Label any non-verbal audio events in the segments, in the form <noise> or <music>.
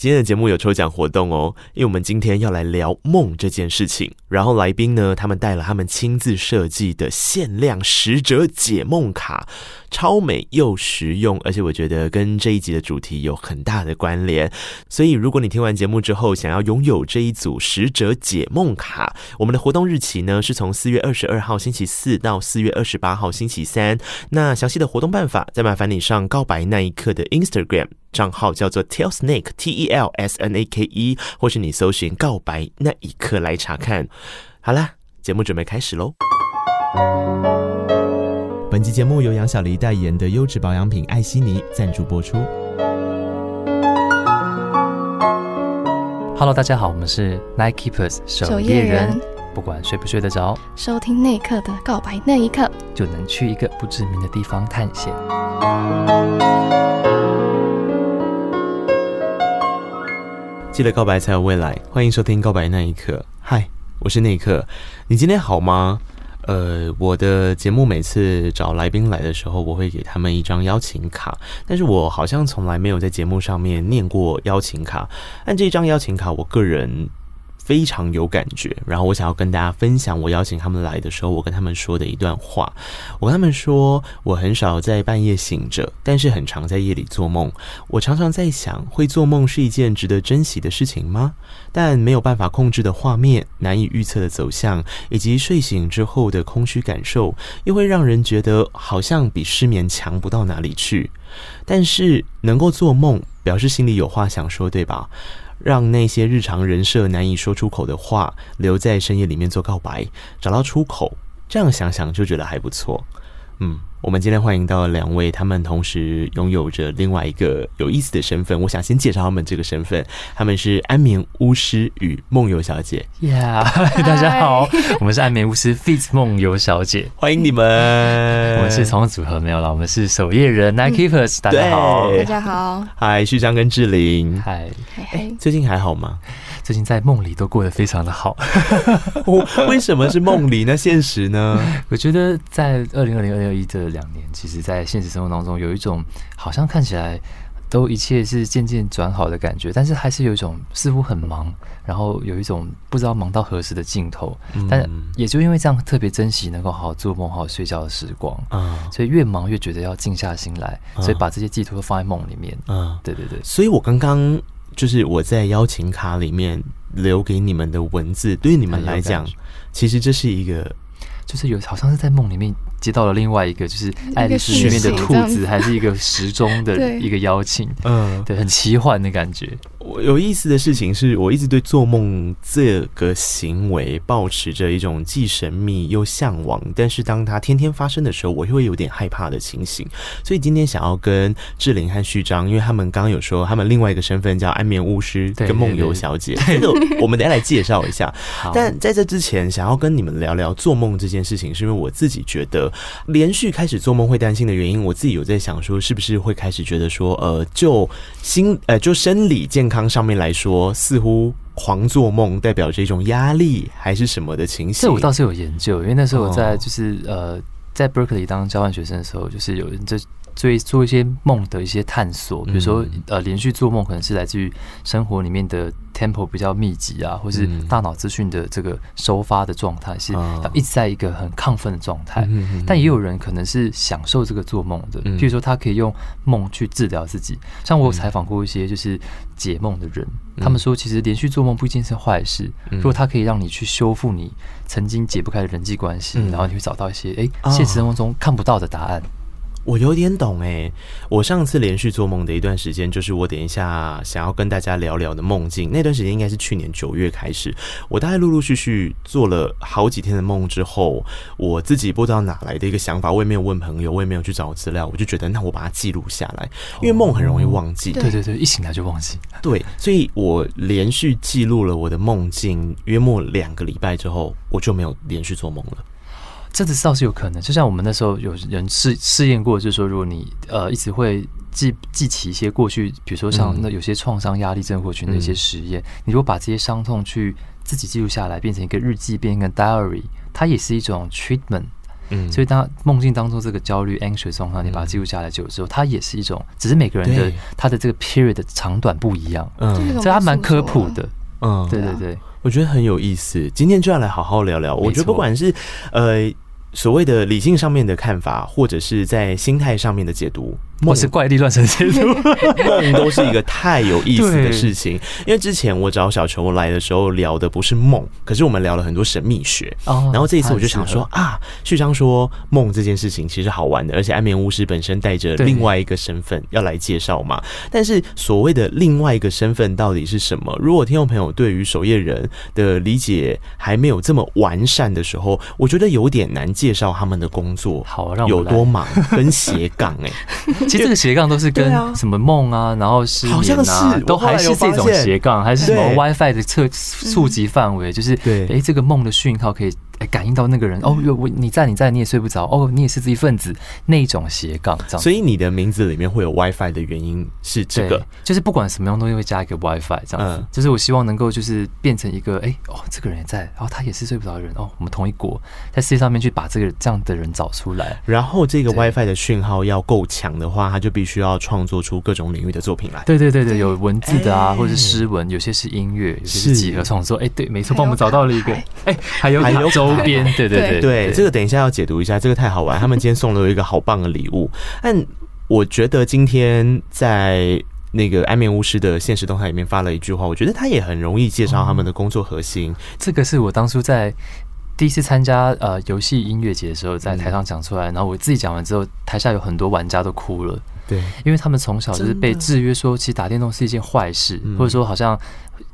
今天的节目有抽奖活动哦，因为我们今天要来聊梦这件事情。然后来宾呢，他们带了他们亲自设计的限量使者解梦卡，超美又实用，而且我觉得跟这一集的主题有很大的关联。所以如果你听完节目之后想要拥有这一组使者解梦卡，我们的活动日期呢是从四月二十二号星期四到四月二十八号星期三。那详细的活动办法，再麻烦你上告白那一刻的 Instagram。账号叫做 Telsnake T E L S N A K E，或是你搜寻“告白那一刻”来查看。好啦，节目准备开始喽。本期节目由杨小黎代言的优质保养品艾希尼赞助播出。Hello，大家好，我们是 Night Keepers 守夜人。不管睡不睡得着，收听那一刻的告白那一刻，就能去一个不知名的地方探险。记得告白才有未来，欢迎收听《告白那一刻》。嗨，我是那一刻，你今天好吗？呃，我的节目每次找来宾来的时候，我会给他们一张邀请卡，但是我好像从来没有在节目上面念过邀请卡。但这张邀请卡，我个人。非常有感觉，然后我想要跟大家分享我邀请他们来的时候，我跟他们说的一段话。我跟他们说，我很少在半夜醒着，但是很常在夜里做梦。我常常在想，会做梦是一件值得珍惜的事情吗？但没有办法控制的画面，难以预测的走向，以及睡醒之后的空虚感受，又会让人觉得好像比失眠强不到哪里去。但是能够做梦，表示心里有话想说，对吧？让那些日常人设难以说出口的话留在深夜里面做告白，找到出口，这样想想就觉得还不错。嗯，我们今天欢迎到两位，他们同时拥有着另外一个有意思的身份。我想先介绍他们这个身份，他们是安眠巫师与梦游小姐。Yeah，<laughs> 大家好，我们是安眠巫师 feat. 梦游小姐，欢迎你们。是从组合没有了，我们是守夜人 Night Keepers。大家好，大家好，嗨，旭章跟志玲，嗨，哎，最近还好吗？最近在梦里都过得非常的好，为什么是梦里呢？现实呢？<laughs> 我觉得在二零二零二零二一这两年，其实，在现实生活当中，有一种好像看起来都一切是渐渐转好的感觉，但是还是有一种似乎很忙，然后有一种不知道忙到何时的尽头。但也就因为这样，特别珍惜能够好好做梦、好好睡觉的时光。嗯，所以越忙越觉得要静下心来，所以把这些寄托都放在梦里面。嗯，对对对。所以我刚刚。就是我在邀请卡里面留给你们的文字，对于你们来讲，其实这是一个，就是有好像是在梦里面。接到了另外一个，就是爱丽丝里面的兔子，还是一个时钟的 <laughs> 一个邀请，嗯，对，很奇幻的感觉。我有意思的事情是，我一直对做梦这个行为保持着一种既神秘又向往，但是当它天天发生的时候，我又会有点害怕的情形。所以今天想要跟志玲和旭章，因为他们刚刚有说他们另外一个身份叫安眠巫师跟梦游小姐，<laughs> 这个我们等下来介绍一下。但在这之前，想要跟你们聊聊做梦这件事情，是因为我自己觉得。连续开始做梦会担心的原因，我自己有在想说，是不是会开始觉得说，呃，就心呃就生理健康上面来说，似乎狂做梦代表着一种压力还是什么的情形？这我倒是有研究，因为那时候我在就是、哦、呃在 Berkeley 当交换学生的时候，就是有人在。所以做一些梦的一些探索，比如说呃，连续做梦可能是来自于生活里面的 tempo 比较密集啊，或是大脑资讯的这个收发的状态是一直在一个很亢奋的状态。但也有人可能是享受这个做梦的，譬如说他可以用梦去治疗自己。像我有采访过一些就是解梦的人，他们说其实连续做梦不一定是坏事，如果它可以让你去修复你曾经解不开的人际关系，然后你会找到一些哎现实生活中看不到的答案。我有点懂诶，我上次连续做梦的一段时间，就是我等一下想要跟大家聊聊的梦境。那段时间应该是去年九月开始，我大概陆陆续续做了好几天的梦之后，我自己不知道哪来的一个想法，我也没有问朋友，我也没有去找资料，我就觉得那我把它记录下来，因为梦很容易忘记。对对对，一醒来就忘记。对，所以我连续记录了我的梦境，约莫两个礼拜之后，我就没有连续做梦了。这次倒是有可能，就像我们那时候有人试试验过，就是说，如果你呃一直会记记起一些过去，比如说像那有些创伤压力症候群的一些实验，嗯、你如果把这些伤痛去自己记录下来，变成一个日记，变成一个 diary，它也是一种 treatment。嗯，所以当梦境当中这个焦虑 anxious 状况，你把它记录下来久了之后，它也是一种，只是每个人的他的这个 period 的长短不一样。嗯，所以它蛮科普的。嗯，对对对，我觉得很有意思。今天就要来好好聊聊。我觉得不管是呃。所谓的理性上面的看法，或者是在心态上面的解读，或是怪力乱神解读，<laughs> 梦都是一个太有意思的事情。因为之前我找小球来的时候聊的不是梦，可是我们聊了很多神秘学。哦然后这一次我就想说啊，旭章说梦这件事情其实好玩的，而且安眠巫师本身带着另外一个身份要来介绍嘛。但是所谓的另外一个身份到底是什么？如果听众朋友对于守夜人的理解还没有这么完善的时候，我觉得有点难。介绍他们的工作，好，让有多忙跟斜杠哎，<laughs> 其实这个斜杠都是跟什么梦啊，然后是好像是，都还是这种斜杠，还是什么 WiFi 的测触及范围，就是对，哎，这个梦的讯号可以。感应到那个人哦，有我你在你在你也睡不着哦，你也是这一份子那种斜杠这样。所以你的名字里面会有 WiFi 的原因是这个，就是不管什么样东西会加一个 WiFi 这样子，嗯、就是我希望能够就是变成一个哎、欸、哦，这个人也在，然后他也是睡不着的人哦，我们同一国，在世界上面去把这个这样的人找出来。然后这个 WiFi 的讯号要够强的话，他就必须要创作出各种领域的作品来。对对对对，有文字的啊，欸、或者是诗文，有些是音乐，有些是几何创作。哎、欸，对，没错，帮我们找到了一个。哎，还有还有周边，<laughs> 对对对。对，这个等一下要解读一下，这个太好玩。他们今天送了我一个好棒的礼物，但我觉得今天在那个安眠巫师的现实动态里面发了一句话，我觉得他也很容易介绍他们的工作核心。这个是我当初在第一次参加呃游戏音乐节的时候，在台上讲出来，然后我自己讲完之后，台下有很多玩家都哭了。对，因为他们从小就是被制约说，其实打电动是一件坏事，或者说好像。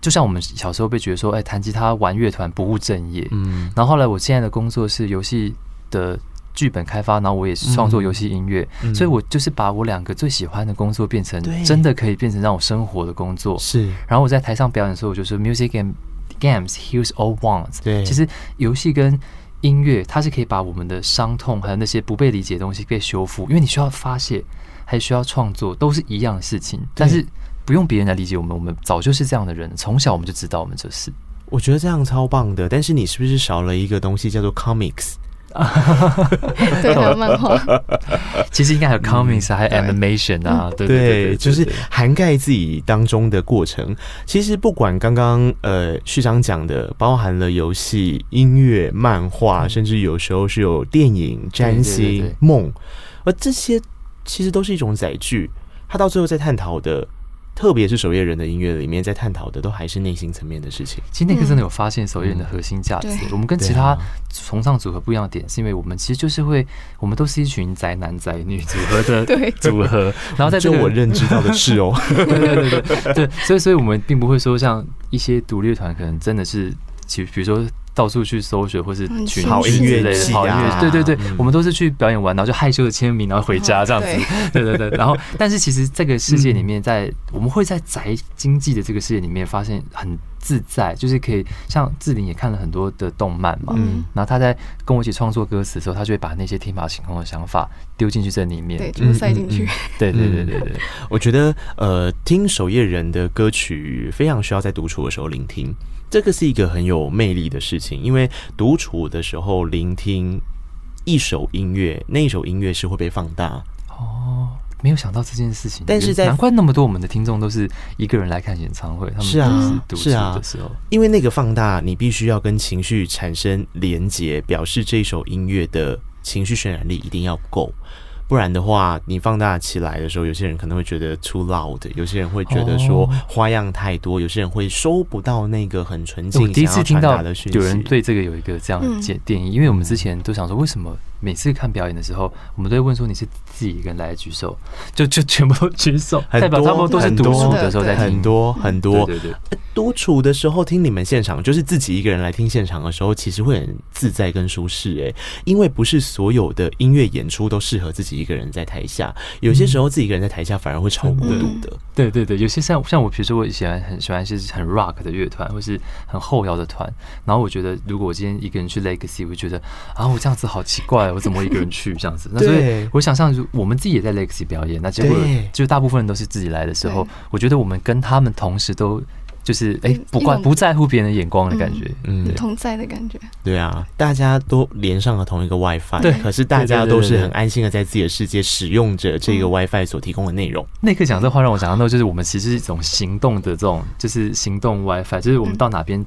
就像我们小时候被觉得说，哎，弹吉他、玩乐团不务正业。嗯，然后后来我现在的工作是游戏的剧本开发，然后我也是创作游戏音乐，嗯、所以我就是把我两个最喜欢的工作变成真的可以变成让我生活的工作。是，然后我在台上表演的时候，我就说，music and games heals all wounds。对，其实游戏跟音乐，它是可以把我们的伤痛还有那些不被理解的东西被修复，因为你需要发泄，还需要创作，都是一样的事情，但是。不用别人来理解我们，我们早就是这样的人，从小我们就知道我们这是。我觉得这样超棒的，但是你是不是少了一个东西叫做 comics？<laughs> 对，还有漫画。<laughs> 其实应该还有 comics，还有 animation 啊，对对对，就是涵盖自己当中的过程。其实不管刚刚呃旭章讲的，包含了游戏、音乐、漫画，甚至有时候是有电影、占星、梦，而这些其实都是一种载具。他到最后在探讨的。特别是守夜人的音乐里面，在探讨的都还是内心层面的事情。其实那个真的有发现守夜人的核心价值。嗯、我们跟其他崇尚组合不一样的点，是因为我们其实就是会，我们都是一群宅男宅女组合的 <laughs> 组合。然后在这个我认知到的是哦，对对对对对，所以所以我们并不会说像一些独立乐团，可能真的是，其比如说。到处去搜寻，或是去好音乐类的好音乐，对对对，我们都是去表演完，然后就害羞的签名，然后回家这样子。对。<laughs> 对对，然后但是其实这个世界里面，在我们会在宅经济的这个世界里面发现很自在，就是可以像志玲也看了很多的动漫嘛，嗯，然后他在跟我一起创作歌词的时候，他就会把那些天马行空的想法丢进去这里面，对，就是塞进去。对对对对对，我觉得呃，听守夜人的歌曲非常需要在独处的时候聆听。这个是一个很有魅力的事情，因为独处的时候聆听一首音乐，那一首音乐是会被放大。哦，没有想到这件事情，但是在难怪那么多我们的听众都是一个人来看演唱会，他们是啊，是啊，的时候，因为那个放大，你必须要跟情绪产生连结，表示这首音乐的情绪渲染力一定要够。不然的话，你放大起来的时候，有些人可能会觉得 too loud，有些人会觉得说花样太多，有些人会收不到那个很纯净。我第一次听到有人对这个有一个这样的建建议，因为我们之前都想说，为什么每次看表演的时候，我们都会问说你是自己一个人来举手，就就全部都举手，代表他们都是独处的时候在听，很多很多，对对对，独处的时候听你们现场，就是自己一个人来听现场的时候，其实会很自在跟舒适诶，因为不是所有的音乐演出都适合自己。一个人在台下，有些时候自己一个人在台下反而会超孤独的。对对对，有些像像我，比如说我喜欢很喜欢一些很 rock 的乐团，或是很后摇的团，然后我觉得如果我今天一个人去 Legacy，我就觉得啊，我这样子好奇怪，我怎么一个人去这样子？那所以我想象，我们自己也在 Legacy 表演，那结果就大部分人都是自己来的时候，我觉得我们跟他们同时都。就是哎，不管不在乎别人的眼光的感觉，嗯，同在的感觉。对啊，大家都连上了同一个 WiFi，对，可是大家都是很安心的在自己的世界使用着这个 WiFi 所提供的内容。那一刻讲这话让我想到，就是我们其实是一种行动的这种，就是行动 WiFi，就是我们到哪边。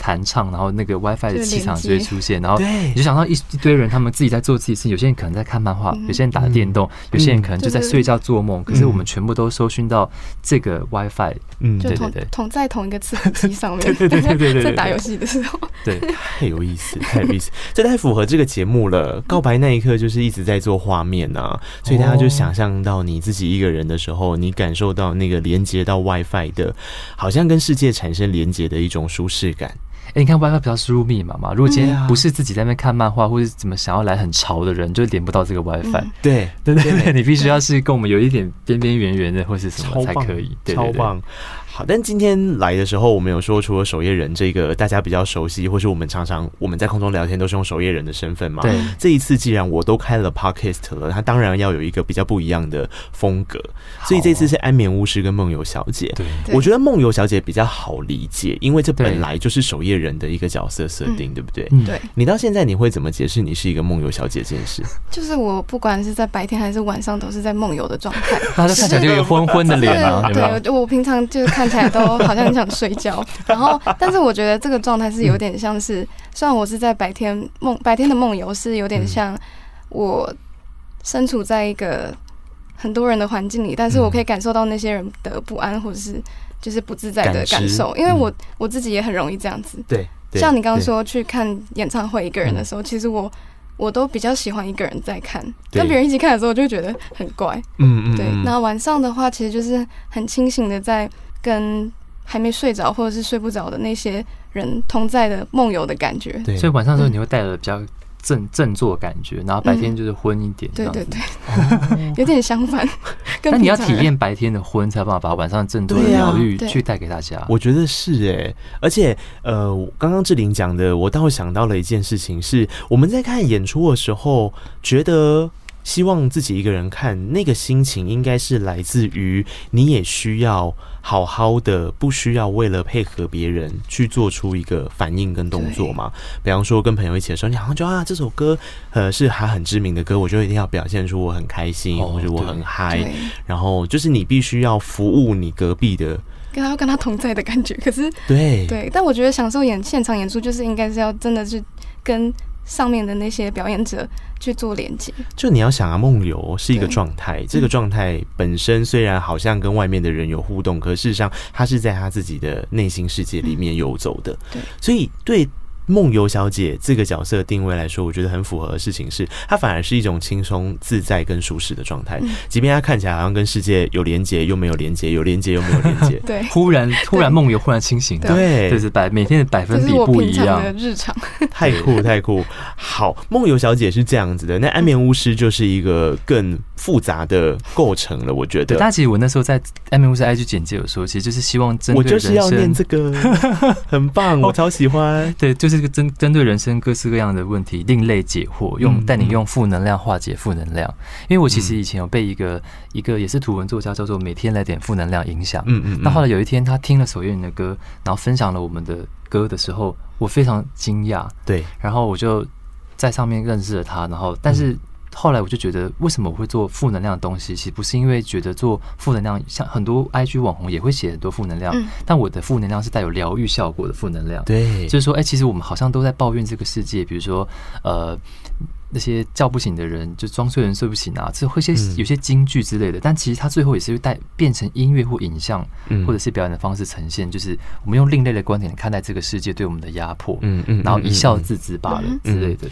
弹唱，然后那个 WiFi 的气场就会出现，然后你就想到一一堆人，他们自己在做自己事情。有些人可能在看漫画，有些人打电动，有些人可能就在睡觉做梦。可是我们全部都搜寻到这个 WiFi，嗯，对对对，同在同一个伺服器上面，<laughs> 对对对对对，在打游戏的时候，对，太有意思，太有意思，<laughs> 这太符合这个节目了。告白那一刻就是一直在做画面啊，所以大家就想象到你自己一个人的时候，你感受到那个连接到 WiFi 的，好像跟世界产生连接的一种舒适感。哎，你看 WiFi 比较输入密码嘛？如果今天不是自己在那边看漫画，或者怎么想要来很潮的人，就连不到这个 WiFi。对对对对，<laughs> 你必须要是跟我们有一点边边圆圆的，或是什么才可以。超棒。好，但今天来的时候，我们有说，除了守夜人这个大家比较熟悉，或是我们常常我们在空中聊天都是用守夜人的身份嘛。对。这一次既然我都开了 Podcast 了，他当然要有一个比较不一样的风格。所以这次是安眠巫师跟梦游小姐。对。我觉得梦游小姐比较好理解，因为这本来就是守夜人的一个角色设定，对不对？对。你到现在你会怎么解释你是一个梦游小姐这件事？就是我不管是在白天还是晚上，都是在梦游的状态。<laughs> 他看起来就有昏昏的脸啊。<laughs> 对，我平常就是看起来都好像。很想睡觉，然后，但是我觉得这个状态是有点像是，虽然我是在白天梦，白天的梦游是有点像我身处在一个很多人的环境里，但是我可以感受到那些人的不安或者是就是不自在的感受，因为我我自己也很容易这样子。对，像你刚刚说去看演唱会一个人的时候，其实我我都比较喜欢一个人在看，跟别人一起看的时候，我就觉得很怪。嗯嗯，对。那晚上的话，其实就是很清醒的在跟。还没睡着或者是睡不着的那些人同在的梦游的感觉，对，所以晚上的时候你会带着比较振振作的感觉，然后白天就是昏一点，对对对，<laughs> 有点相反。<laughs> 那你要体验白天的昏，才有办法把晚上振作的疗愈去带给大家。我觉得是哎，而且呃，刚刚志玲讲的，我倒想到了一件事情，是我们在看演出的时候觉得。希望自己一个人看，那个心情应该是来自于你也需要好好的，不需要为了配合别人去做出一个反应跟动作嘛。比方说跟朋友一起的时候，你好像就啊，这首歌呃是还很知名的歌，我就一定要表现出我很开心，或者我很嗨，然后就是你必须要服务你隔壁的，跟他跟他同在的感觉。可是对对，但我觉得享受演现场演出，就是应该是要真的是跟上面的那些表演者去做连接，就你要想啊，梦游是一个状态，这个状态本身虽然好像跟外面的人有互动，可事实上他是在他自己的内心世界里面游走的。对，所以对。梦游小姐这个角色定位来说，我觉得很符合的事情是，她反而是一种轻松自在跟舒适的状态。即便她看起来好像跟世界有连接，又没有连接，有连接又没有连接。<laughs> 对，忽然突然梦游，忽然清醒。对，就是百每天的百分比不一样。日常 <laughs> 太酷太酷。好，梦游小姐是这样子的，那安眠巫师就是一个更复杂的构成了。我觉得，但其实我那时候在安眠巫师 IG 简介有说，其实就是希望针对我就是要念这个，很棒，我超喜欢。对，就是。这个针针对人生各式各样的问题，另类解惑，用带你用负能量化解负能量。因为我其实以前有被一个一个也是图文作家叫做每天来点负能量影响。嗯嗯。那后来有一天他听了守夜人的歌，然后分享了我们的歌的时候，我非常惊讶。对。然后我就在上面认识了他，然后但是。后来我就觉得，为什么我会做负能量的东西？其实不是因为觉得做负能量，像很多 IG 网红也会写很多负能量，但我的负能量是带有疗愈效果的负能量。对，就是说，哎，其实我们好像都在抱怨这个世界，比如说，呃。那些叫不醒的人，就装睡人睡不醒啊，这会些有些京剧之类的，但其实它最后也是会带变成音乐或影像，或者是表演的方式呈现，就是我们用另类的观点看待这个世界对我们的压迫，嗯嗯，然后一笑置之罢了之类的。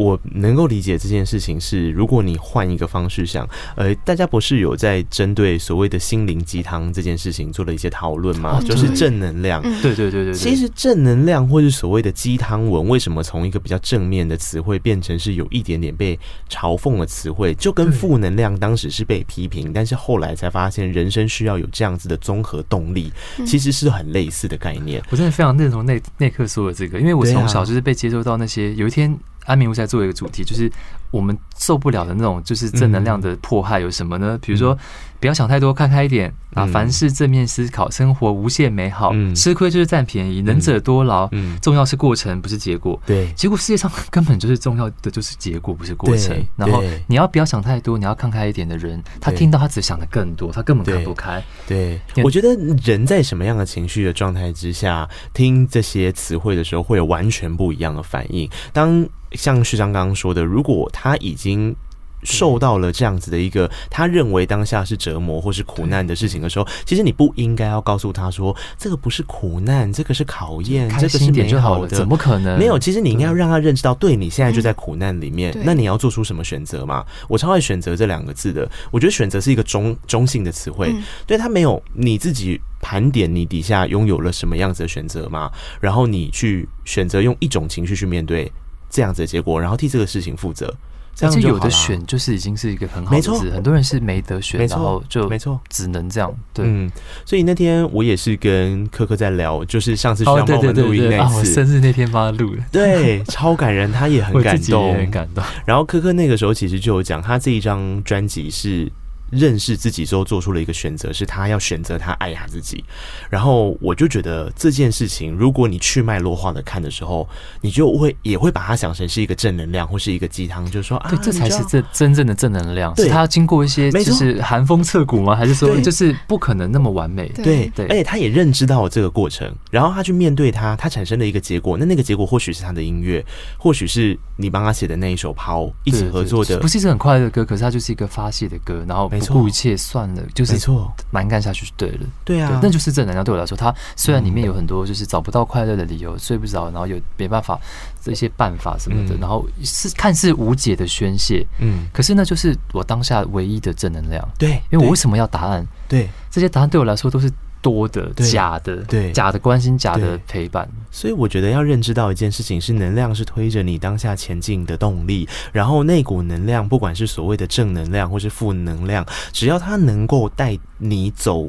我能够理解这件事情是，如果你换一个方式想，呃，大家不是有在针对所谓的心灵鸡汤这件事情做了一些讨论吗？哦、就是正能量，对对对对。其实正能量或是所谓的鸡汤文，为什么从一个比较正面的词汇变成是有一点点被嘲讽的词汇？就跟负能量当时是被批评，但是后来才发现人生需要有这样子的综合动力，其实是很类似的概念。我真的非常认同内内克说的这个，因为我从小就是被接受到那些有一天。安眠巫师做一个主题，就是我们受不了的那种，就是正能量的迫害有什么呢？比如说，不要想太多，看开一点啊！凡事正面思考，生活无限美好。吃亏就是占便宜，能者多劳。嗯重要是过程，不是结果。对，结果世界上根本就是重要的，就是结果，不是过程。然后你要不要想太多？你要看开一点的人，他听到他只想的更多，他根本看不开。对，我觉得人在什么样的情绪的状态之下，听这些词汇的时候，会有完全不一样的反应。当像旭章刚刚说的，如果他已经受到了这样子的一个他认为当下是折磨或是苦难的事情的时候，其实你不应该要告诉他说，这个不是苦难，这个是考验，这个是美好的，怎么可能？没有，其实你应该要让他认识到，对，你现在就在苦难里面，那你要做出什么选择嘛？我超爱选择这两个字的，我觉得选择是一个中中性的词汇，对，他没有你自己盘点你底下拥有了什么样子的选择嘛，然后你去选择用一种情绪去面对。这样子的结果，然后替这个事情负责，这样就有的选就是已经是一个很好的事。很多人是没得选，然后就没错，只能这样。对，嗯，所以那天我也是跟柯柯在聊，就是上次需要帮我们录音那次，生日那天帮他录的，对，超感人，他也很 <laughs> 感动，很感动。然后柯柯那个时候其实就有讲，他这一张专辑是。认识自己之后，做出了一个选择，是他要选择他爱他自己。然后我就觉得这件事情，如果你去脉络化的看的时候，你就会也会把它想成是一个正能量或是一个鸡汤，就是说啊，这才是这真正的正能量。是他要经过一些就是寒风彻骨吗？还是说就是不可能那么完美？对对。而且他也认知到了这个过程，然后他去面对他，他产生了一个结果。那那个结果或许是他的音乐，或许是你帮他写的那一首《抛》，一起合作的，不是一首很快乐的歌，可是它就是一个发泄的歌，然后。不顾一切算了，就是没错，蛮干下去就对了。对啊，那就是正能量。对我来说，它虽然里面有很多就是找不到快乐的理由，睡不着，然后有没办法这些办法什么的，然后是看似无解的宣泄。嗯，可是那就是我当下唯一的正能量。对，因为我为什么要答案？对，这些答案对我来说都是。多的假的，对假的关心，假的陪伴，所以我觉得要认知到一件事情是，能量是推着你当下前进的动力。然后那股能量，不管是所谓的正能量或是负能量，只要它能够带你走，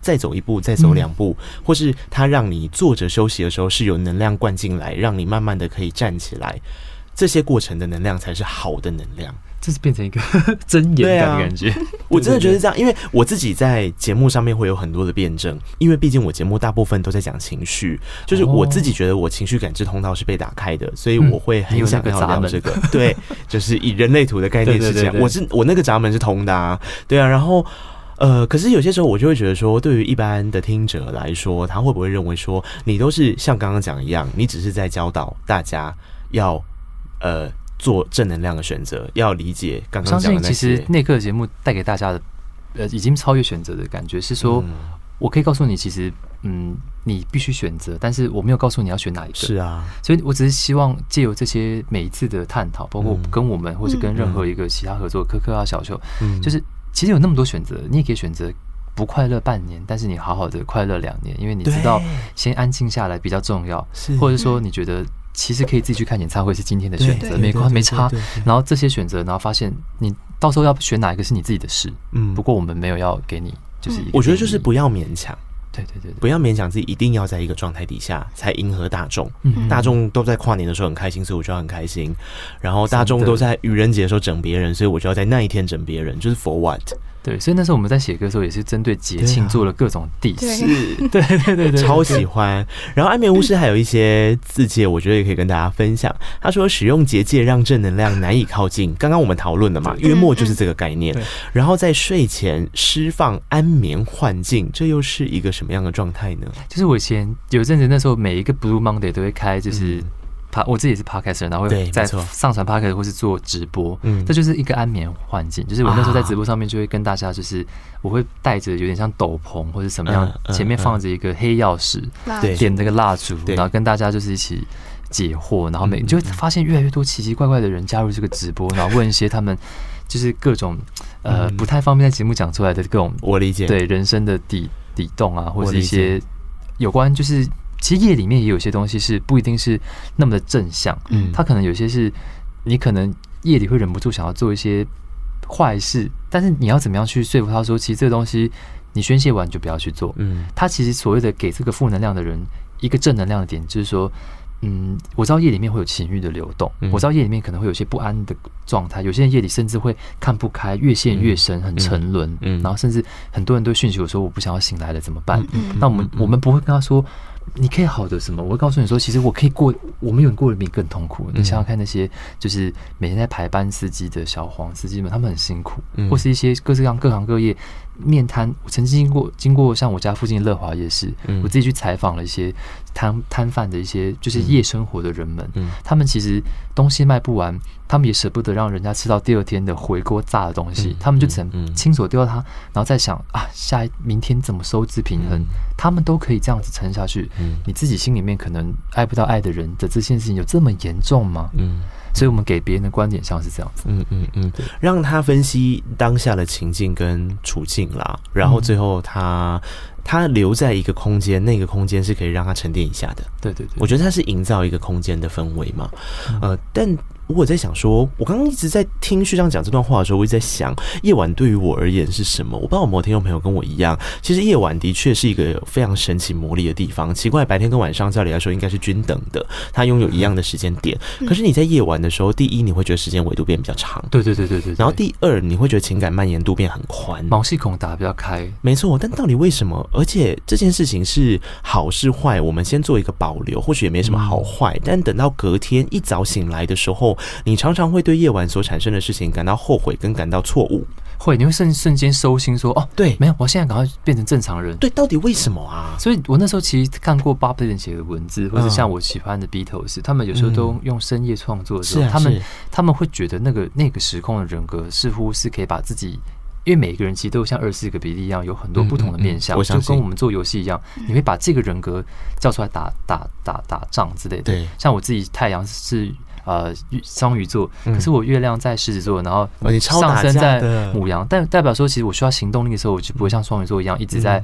再走一步，再走两步，嗯、或是它让你坐着休息的时候是有能量灌进来，让你慢慢的可以站起来，这些过程的能量才是好的能量。这是变成一个 <laughs> 真言的感觉，我真的觉得这样，因为我自己在节目上面会有很多的辩证，因为毕竟我节目大部分都在讲情绪，就是我自己觉得我情绪感知通道是被打开的，所以我会很想要聊这个。对，<laughs> 就是以人类图的概念是这样，我是我那个闸门是通的啊，对啊，然后呃，可是有些时候我就会觉得说，对于一般的听者来说，他会不会认为说，你都是像刚刚讲一样，你只是在教导大家要呃。做正能量的选择，要理解刚刚讲的那些。其实那课节目带给大家的，呃，已经超越选择的感觉，是说，嗯、我可以告诉你，其实，嗯，你必须选择，但是我没有告诉你要选哪一个。是啊，所以我只是希望借由这些每一次的探讨，包括跟我们，或者跟任何一个其他合作，科科啊、小秀，嗯，就是其实有那么多选择，你也可以选择不快乐半年，但是你好好的快乐两年，因为你知道先安静下来比较重要，是或者说你觉得。其实可以自己去看演唱会，是今天的选择，没关没差。然后这些选择，然后发现你到时候要选哪一个是你自己的事。嗯，不过我们没有要给你，就是我觉得就是不要勉强。对对对，不要勉强自己一定要在一个状态底下才迎合大众。大众都在跨年的时候很开心，所以我就要很开心。然后大众都在愚人节的时候整别人，所以我就要在那一天整别人，就是 for what？对，所以那时候我们在写歌的时候，也是针对节庆做了各种 diss，对 <laughs> 对对对，超喜欢。然后安眠巫师还有一些字界，我觉得也可以跟大家分享。他说，使用结界让正能量难以靠近，刚刚我们讨论了嘛，约莫就是这个概念。然后在睡前释放安眠幻境，这又是一个什么样的状态呢？就是我以前有阵子，那时候每一个 Blue Monday 都会开，就是。我自己也是 Podcast 然后会在上传 Podcast 或是做直播，嗯，这就是一个安眠环境。就是我那时候在直播上面就会跟大家，就是我会带着有点像斗篷或者什么样，前面放着一个黑曜石，对，点这个蜡烛，然后跟大家就是一起解惑，然后每你就会发现越来越多奇奇怪怪的人加入这个直播，然后问一些他们就是各种呃不太方便在节目讲出来的各种我理解。对人生的底底洞啊，或者一些有关就是其实夜里面也有些东西是不一定是那么的正向，嗯，他可能有些是你可能夜里会忍不住想要做一些坏事，但是你要怎么样去说服他说，其实这个东西。你宣泄完就不要去做。嗯，他其实所谓的给这个负能量的人一个正能量的点，就是说，嗯，我知道夜里面会有情欲的流动，嗯、我知道夜里面可能会有些不安的状态，有些人夜里甚至会看不开，越陷越深，很沉沦。嗯，嗯，然后甚至很多人都讯息我说我不想要醒来了，怎么办？那我们我们不会跟他说。你可以好的什么？我会告诉你说，其实我可以过，我们有人过得比你更痛苦。你想想看，那些就是每天在排班司机的小黄司机们，他们很辛苦，或是一些各式各样各行各业面摊。我曾经经过经过像我家附近的乐华夜市，我自己去采访了一些摊摊贩的一些就是夜生活的人们，他们其实东西卖不完。他们也舍不得让人家吃到第二天的回锅炸的东西，嗯、他们就只能亲手丢掉它，然后再想啊，下一明天怎么收支平衡？嗯、他们都可以这样子撑下去。嗯、你自己心里面可能爱不到爱的人的这件事情有这么严重吗？嗯，所以我们给别人的观点像是这样子。嗯嗯嗯，让他分析当下的情境跟处境啦，然后最后他。他留在一个空间，那个空间是可以让他沉淀一下的。对对对，我觉得他是营造一个空间的氛围嘛。呃，但。我在想说，我刚刚一直在听学长讲这段话的时候，我一直在想，夜晚对于我而言是什么？我不知道有没有听众朋友跟我一样，其实夜晚的确是一个非常神奇魔力的地方。奇怪，白天跟晚上照理来说应该是均等的，它拥有一样的时间点。可是你在夜晚的时候，第一你会觉得时间维度变比较长，对对对对对。然后第二你会觉得情感蔓延度变很宽，毛细孔打得比较开。没错，但到底为什么？而且这件事情是好是坏？我们先做一个保留，或许也没什么好坏。但等到隔天一早醒来的时候，你常常会。对夜晚所产生的事情感到后悔跟感到错误，会，你会瞬瞬间收心说哦，对，没有，我现在赶快变成正常人。对，到底为什么啊？所以我那时候其实看过 Bob Dylan 写的文字，或者像我喜欢的 Beatles，他们有时候都用深夜创作的时候，他们他们会觉得那个那个时空的人格似乎是可以把自己，因为每一个人其实都像二十四个比例一样，有很多不同的面相，就跟我们做游戏一样，你会把这个人格叫出来打打打打仗之类的。对，像我自己太阳是。呃，双鱼座，可是我月亮在狮子座，然后上升在母羊，但代表说，其实我需要行动力的时候，我就不会像双鱼座一样一直在，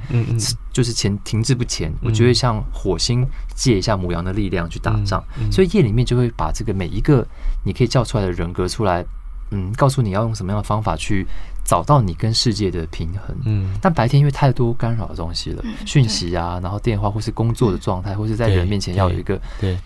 就是前停滞不前，我就会像火星借一下母羊的力量去打仗，所以夜里面就会把这个每一个你可以叫出来的人格出来，嗯，告诉你要用什么样的方法去找到你跟世界的平衡，嗯，但白天因为太多干扰的东西了，讯息啊，然后电话或是工作的状态，或是在人面前要有一个对。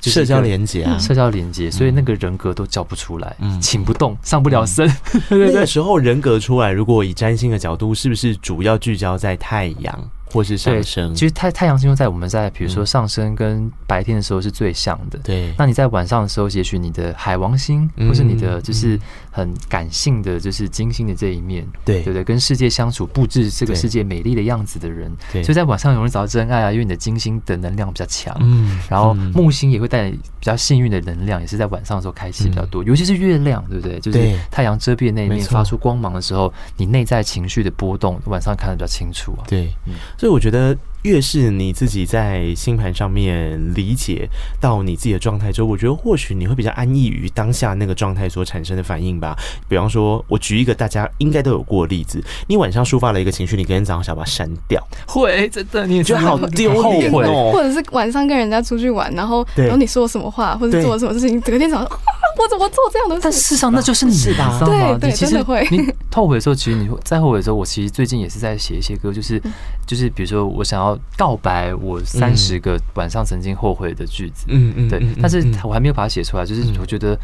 社交连接啊，社交连接，所以那个人格都叫不出来，嗯，请不动，上不了身。<laughs> 那个时候人格出来，如果以占星的角度，是不是主要聚焦在太阳？或是上升，其实太太阳星座在我们在比如说上升跟白天的时候是最像的。对，那你在晚上的时候，也许你的海王星，或是你的就是很感性的，就是金星的这一面，对。对对，跟世界相处，布置这个世界美丽的样子的人，所以在晚上容易找到真爱啊，因为你的金星的能量比较强。嗯，然后木星也会带比较幸运的能量，也是在晚上的时候开启比较多，尤其是月亮，对不对？就是太阳遮蔽的那一面发出光芒的时候，你内在情绪的波动，晚上看得比较清楚啊。对，所以我觉得，越是你自己在星盘上面理解到你自己的状态之后，我觉得或许你会比较安逸于当下那个状态所产生的反应吧。比方说，我举一个大家应该都有过的例子：你晚上抒发了一个情绪，你隔天早上想把它删掉，会真的你也觉得好丢脸哦。或者是晚上跟人家出去玩，然后然后你说什么话，或者做了什么事情，隔天早上我怎么做这样的事？但事实上那就是你的，对对，真的会。你后悔的时候，其实你在后悔的时候，我其实最近也是在写一些歌，就是就是比如说我想要。告白我三十个晚上曾经后悔的句子，嗯嗯，对，但是我还没有把它写出来，就是我觉得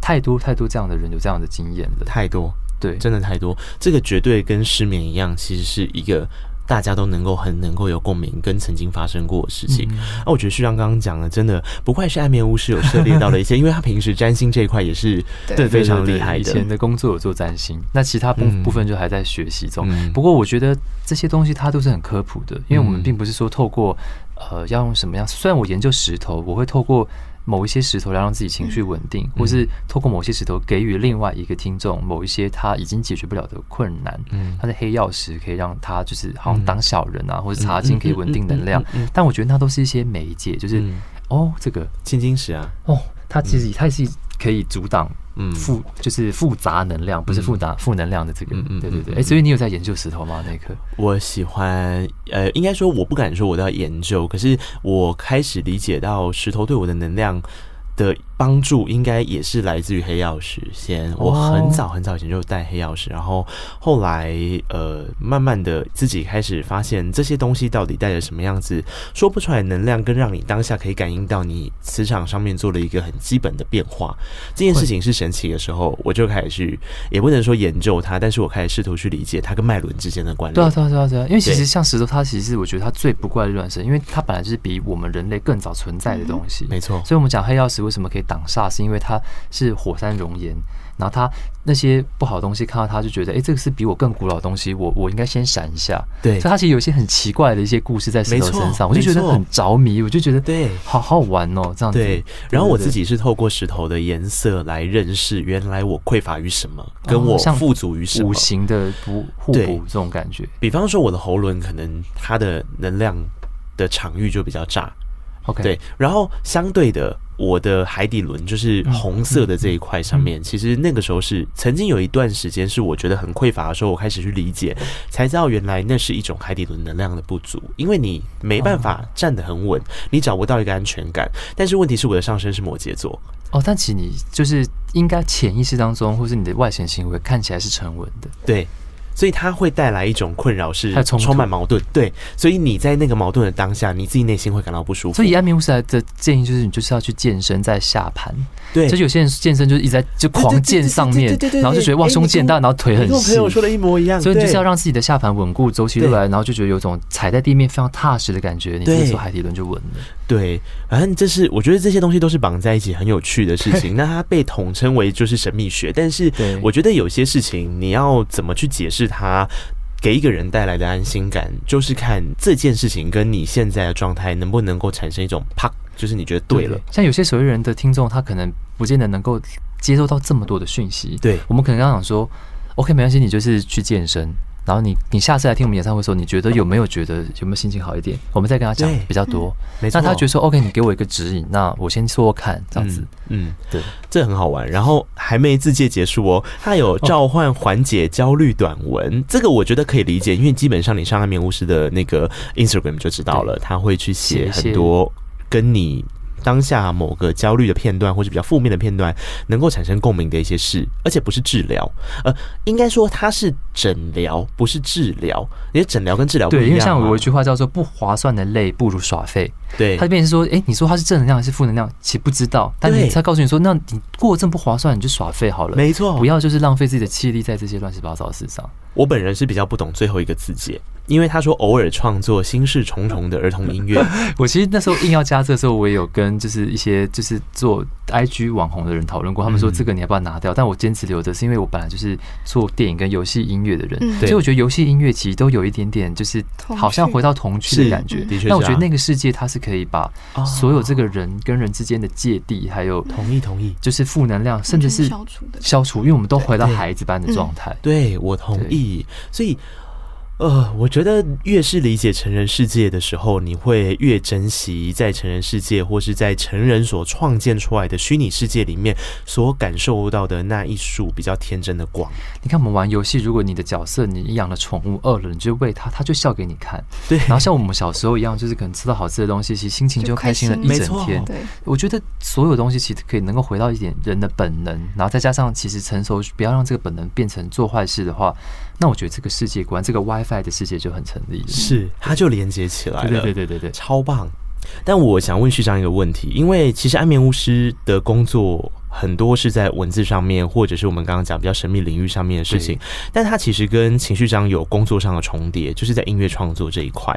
太多太多这样的人有这样的经验了，太多，对，真的太多，这个绝对跟失眠一样，其实是一个。大家都能够很能够有共鸣，跟曾经发生过的事情。那、嗯啊、我觉得旭章刚刚讲的，真的不愧是暗面巫师，有涉猎到了一些，因为他平时占星这一块也是对非常厉害的。以前的工作有做占星，那其他部部分就还在学习中。嗯、不过我觉得这些东西它都是很科普的，因为我们并不是说透过。呃要用什么样？虽然我研究石头，我会透过某一些石头来让自己情绪稳定，嗯、或是透过某些石头给予另外一个听众某一些他已经解决不了的困难。嗯，他的黑曜石可以让他就是好像当小人啊，嗯、或者茶金可以稳定能量。但我觉得那都是一些媒介，就是、嗯、哦，这个青金石啊，哦，它其实它也是可以阻挡。嗯，复就是复杂能量，不是复杂负能量的这个，嗯、对对对。哎、欸，所以你有在研究石头吗？那一刻，我喜欢，呃，应该说我不敢说我都要研究，可是我开始理解到石头对我的能量的。帮助应该也是来自于黑曜石。先，我很早很早以前就带黑曜石，然后后来呃，慢慢的自己开始发现这些东西到底带着什么样子，说不出来能量，跟让你当下可以感应到你磁场上面做了一个很基本的变化。这件事情是神奇的时候，我就开始去，也不能说研究它，但是我开始试图去理解它跟脉轮之间的关联。对啊，对啊，对啊，对啊。因为其实像石头，它其实是我觉得它最不怪力乱神，因为它本来就是比我们人类更早存在的东西。没错。所以我们讲黑曜石为什么可以挡煞，是因为它是火山熔岩，然后它那些不好的东西看到它就觉得，哎、欸，这个是比我更古老的东西，我我应该先闪一下。对，所以它其实有一些很奇怪的一些故事在石头身上，我就觉得很着迷，我就觉得对，好好玩哦，这样子。对，然后我自己是透过石头的颜色来认识，原来我匮乏于什么，跟我富足于什么，五行的不互补这种感觉。比方说，我的喉轮可能它的能量的场域就比较炸。OK，对，然后相对的。我的海底轮就是红色的这一块上面，其实那个时候是曾经有一段时间是我觉得很匮乏的时候，我开始去理解，才知道原来那是一种海底轮能量的不足，因为你没办法站得很稳，你找不到一个安全感。但是问题是我的上升是摩羯座哦，但其实你就是应该潜意识当中，或是你的外显行为看起来是沉稳的，对。所以它会带来一种困扰，是充满矛盾。对，所以你在那个矛盾的当下，你自己内心会感到不舒服。所以安眠巫师来的建议就是，你就是要去健身，在下盘。对，就有些人健身就是一直在就狂健上面，然后就觉得哇胸健大，然后腿很细。跟我朋友说的一模一样。所以你就是要让自己的下盘稳固，走起路来，然后就觉得有种踩在地面非常踏实的感觉。你这时候海底轮就稳了。对，反正这是我觉得这些东西都是绑在一起很有趣的事情。<laughs> 那它被统称为就是神秘学，但是我觉得有些事情你要怎么去解释它，给一个人带来的安心感，就是看这件事情跟你现在的状态能不能够产生一种啪，就是你觉得对了。对，像有些所谓人的听众，他可能不见得能够接收到这么多的讯息。对，我们可能刚刚讲说，OK，没关系，你就是去健身。然后你你下次来听我们演唱会的时候，你觉得有没有觉得有没有心情好一点？我们再跟他讲比较多。那他觉得说 OK，你给我一个指引，那我先说说看这样子。嗯，对，这很好玩。然后还没自介结束哦，他有召唤缓解焦虑短文，这个我觉得可以理解，因为基本上你上安眠巫师的那个 Instagram 就知道了，他会去写很多跟你。当下某个焦虑的片段，或是比较负面的片段，能够产生共鸣的一些事，而且不是治疗，呃，应该说它是诊疗，不是治疗。因为诊疗跟治疗不一样。对，因为像我有一句话叫做“不划算的累不如耍废”。对，他就变成说，哎、欸，你说它是正能量还是负能量，其实不知道。但是他告诉你说，那你过得这么不划算，你就耍废好了。没错，不要就是浪费自己的气力在这些乱七八糟的事上。我本人是比较不懂最后一个字节。因为他说偶尔创作心事重重的儿童音乐，<laughs> 我其实那时候硬要加这个时候，我也有跟就是一些就是做 IG 网红的人讨论过，他们说这个你要不要拿掉？但我坚持留着，是因为我本来就是做电影跟游戏音乐的人，所以我觉得游戏音乐其实都有一点点就是好像回到童趣的感觉。的确，那我觉得那个世界它是可以把所有这个人跟人之间的芥蒂，还有同意同意，就是负能量，甚至是消除的消除，因为我们都回到孩子般的状态。对，我同意，所以。呃，我觉得越是理解成人世界的时候，你会越珍惜在成人世界或是在成人所创建出来的虚拟世界里面所感受到的那一束比较天真的光。你看，我们玩游戏，如果你的角色你养了宠物饿了，你就喂它，它就笑给你看。对。然后像我们小时候一样，就是可能吃到好吃的东西，其实心情就开心了一整天。对。我觉得所有东西其实可以能够回到一点人的本能，然后再加上其实成熟，不要让这个本能变成做坏事的话。那我觉得这个世界观，这个 WiFi 的世界就很成立了，是它就连接起来了，对对对对对，超棒。但我想问旭章一个问题，因为其实安眠巫师的工作很多是在文字上面，或者是我们刚刚讲比较神秘领域上面的事情，但它其实跟情绪章有工作上的重叠，就是在音乐创作这一块。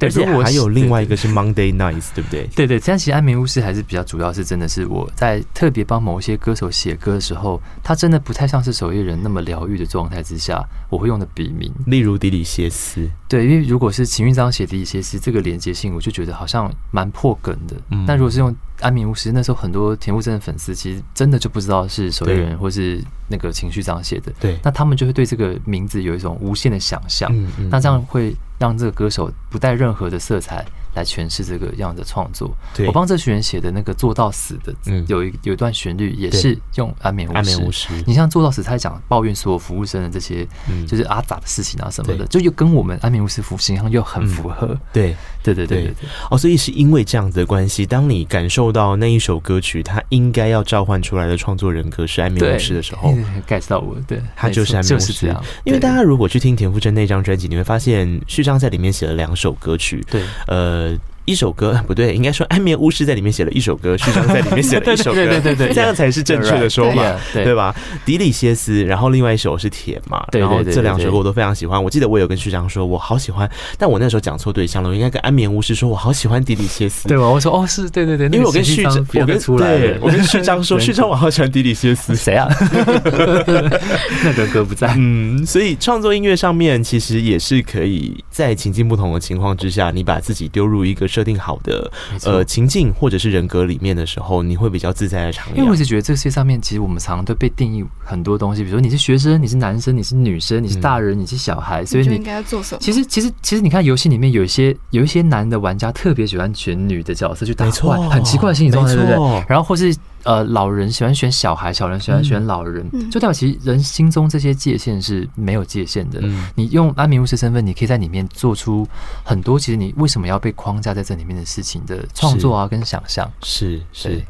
而且还有另外一个是 Monday Nights，对不对？对对，但其实安眠巫师还是比较主要，是真的是我在特别帮某一些歌手写歌的时候，他真的不太像是守夜人那么疗愈的状态之下，我会用的笔名，例如迪里歇斯。对，因为如果是情绪章写迪里歇斯，这个连接性我就觉得好像蛮破梗的。嗯，但如果是用安眠巫师，那时候很多田馥甄的粉丝其实真的就不知道是守夜人或是那个情绪章写的。对，那他们就会对这个名字有一种无限的想象。嗯嗯，那这样会让这个歌手不带任何的色彩。来诠释这个样的创作，我帮这群人写的那个做到死的，有一有一段旋律也是用安眠安眠巫师。你像做到死，他在讲抱怨所有服务生的这些，就是阿杂的事情啊什么的，就又跟我们安眠巫师服形象又很符合。<laughs> 对。对对对对哦，所以是因为这样子的关系，当你感受到那一首歌曲，它应该要召唤出来的创作人格是安眠巫师的时候，get 到我，对，他就是安眠巫师。因为大家如果去听田馥甄那张专辑，你会发现序章在里面写了两首歌曲，对，呃。一首歌不对，应该说安眠巫师在里面写了一首歌，序章在里面写了一首歌，对对对对，<laughs> 这样才是正确的说法，对吧？迪里歇斯，然后另外一首是铁嘛，然后这两首歌我都非常喜欢。我记得我有跟序章说，我好喜欢，但我那时候讲错对象了，我应该跟安眠巫师说，我好喜欢迪里歇斯，对吧？我说哦，是对对对，因为我跟序章，我跟对，我跟序章说，<laughs> 序章我好喜欢迪里歇斯，谁啊？<laughs> 那个歌不在，嗯，所以创作音乐上面其实也是可以在情境不同的情况之下，你把自己丢入一个设定好的。呃，情境或者是人格里面的时候，你会比较自在的徜徉。因为我一直觉得这个世界上面，其实我们常常都被定义很多东西，比如说你是学生，你是男生，你是女生，你是大人，你是小孩，所以你应该要做什么？其实，其实，其实你看游戏里面有一些有一些男的玩家特别喜欢选女的角色去打怪，很奇怪的心理状态，对不对？然后或是。呃，老人喜欢选小孩，小人喜欢选老人，嗯、就代表其实人心中这些界限是没有界限的。嗯、你用安眠巫师身份，你可以在里面做出很多，其实你为什么要被框架在这里面的事情的创作啊，跟想象。是是。是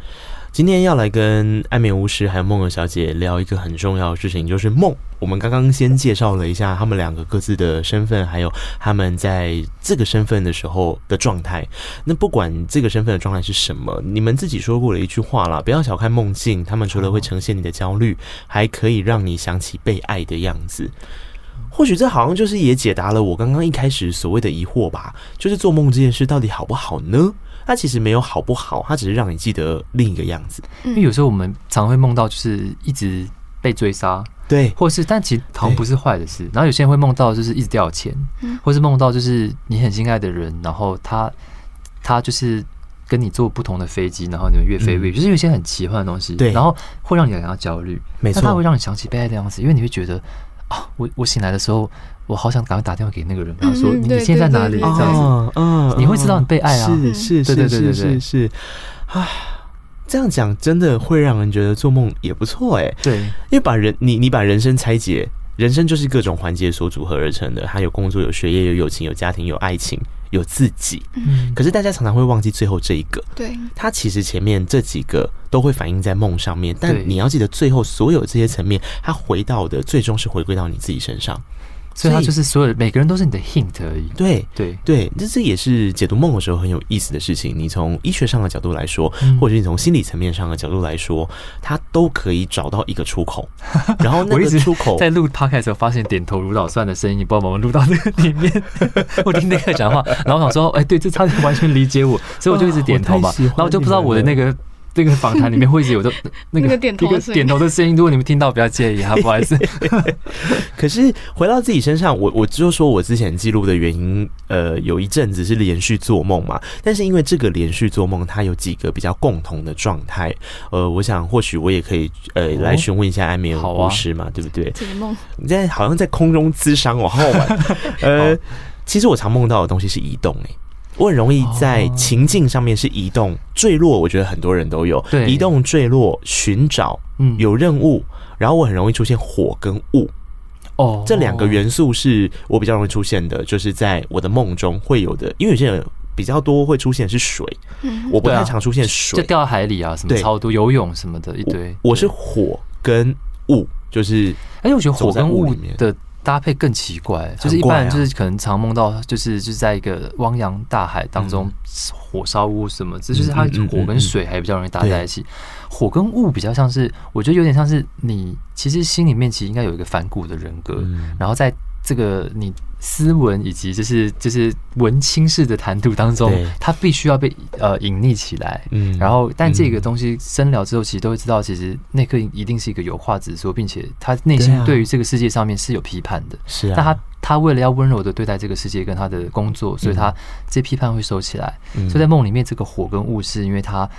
今天要来跟安眠巫师还有梦儿小姐聊一个很重要的事情，就是梦。我们刚刚先介绍了一下他们两个各自的身份，还有他们在这个身份的时候的状态。那不管这个身份的状态是什么，你们自己说过了一句话啦，不要小看梦境，他们除了会呈现你的焦虑，还可以让你想起被爱的样子。或许这好像就是也解答了我刚刚一开始所谓的疑惑吧，就是做梦这件事到底好不好呢？它其实没有好不好，它只是让你记得另一个样子。因为有时候我们常会梦到，就是一直被追杀，对，或是但其实好像不是坏的事。然后有些人会梦到就是一直掉钱，或是梦到就是你很心爱的人，然后他他就是跟你坐不同的飞机，然后你们越飞越远，就是有些很奇幻的东西，对，然后会让你感到焦虑。没错，它会让你想起被爱的样子，因为你会觉得啊，我我醒来的时候。我好想赶快打电话给那个人，他说：“你你现在在哪里？”这样子，嗯，你会知道你被爱啊，是是是是是是，啊，这样讲真的会让人觉得做梦也不错哎，对，因为把人你你把人生拆解，人生就是各种环节所组合而成的，它有工作、有学业、有友情、有家庭、有爱情、有自己，嗯，可是大家常常会忘记最后这一个，对，他其实前面这几个都会反映在梦上面，但你要记得最后所有这些层面，他回到的最终是回归到你自己身上。所以他就是所有每个人都是你的 hint 而已。对对对，这这也是解读梦的时候很有意思的事情。你从医学上的角度来说，或者你从心理层面上的角度来说，它都可以找到一个出口。<laughs> 然后那个出口在录 podcast 的时候发现点头如捣蒜的声音，你帮我们录到那个里面。<laughs> 我听那个讲话，然后我想说，哎，对，这差点完全理解我，所以我就一直点头嘛。然后我就不知道我的那个。这个访谈里面会有的 <laughs> 那个点头点头的声音，如果你们听到，不要介意哈，不好意思。可是 <laughs> 回到自己身上，我我就说我之前记录的原因，呃，有一阵子是连续做梦嘛。但是因为这个连续做梦，它有几个比较共同的状态。呃，我想或许我也可以呃来询问一下安眠巫师嘛，对不对？解梦，你在好像在空中滋伤，我好好玩。呃，其实我常梦到的东西是移动诶。我很容易在情境上面是移动、坠落，我觉得很多人都有。对，移动、坠落、寻找，嗯，有任务，然后我很容易出现火跟雾。哦，这两个元素是我比较容易出现的，就是在我的梦中会有的。因为有些人比较多会出现是水，我不太常出现水，就掉到海里啊，什么超多游泳什么的一堆。我是火跟雾，就是，而且我觉得火跟雾里面的。搭配更奇怪，就是一般人就是可能常梦到，就是就是在一个汪洋大海当中，火烧屋什么，这就是它火跟水还比较容易搭在一起。火跟雾比较像是，我觉得有点像是你其实心里面其实应该有一个反骨的人格，然后在这个你。斯文以及就是就是文青式的谈吐当中，他必须要被呃隐匿起来。嗯，然后但这个东西深聊之后，其实都会知道，其实内克一定是一个有话直说，并且他内心对于这个世界上面是有批判的。是啊，但他他为了要温柔的对待这个世界跟他的工作，所以他这批判会收起来。所以在梦里面，这个火跟雾是因为他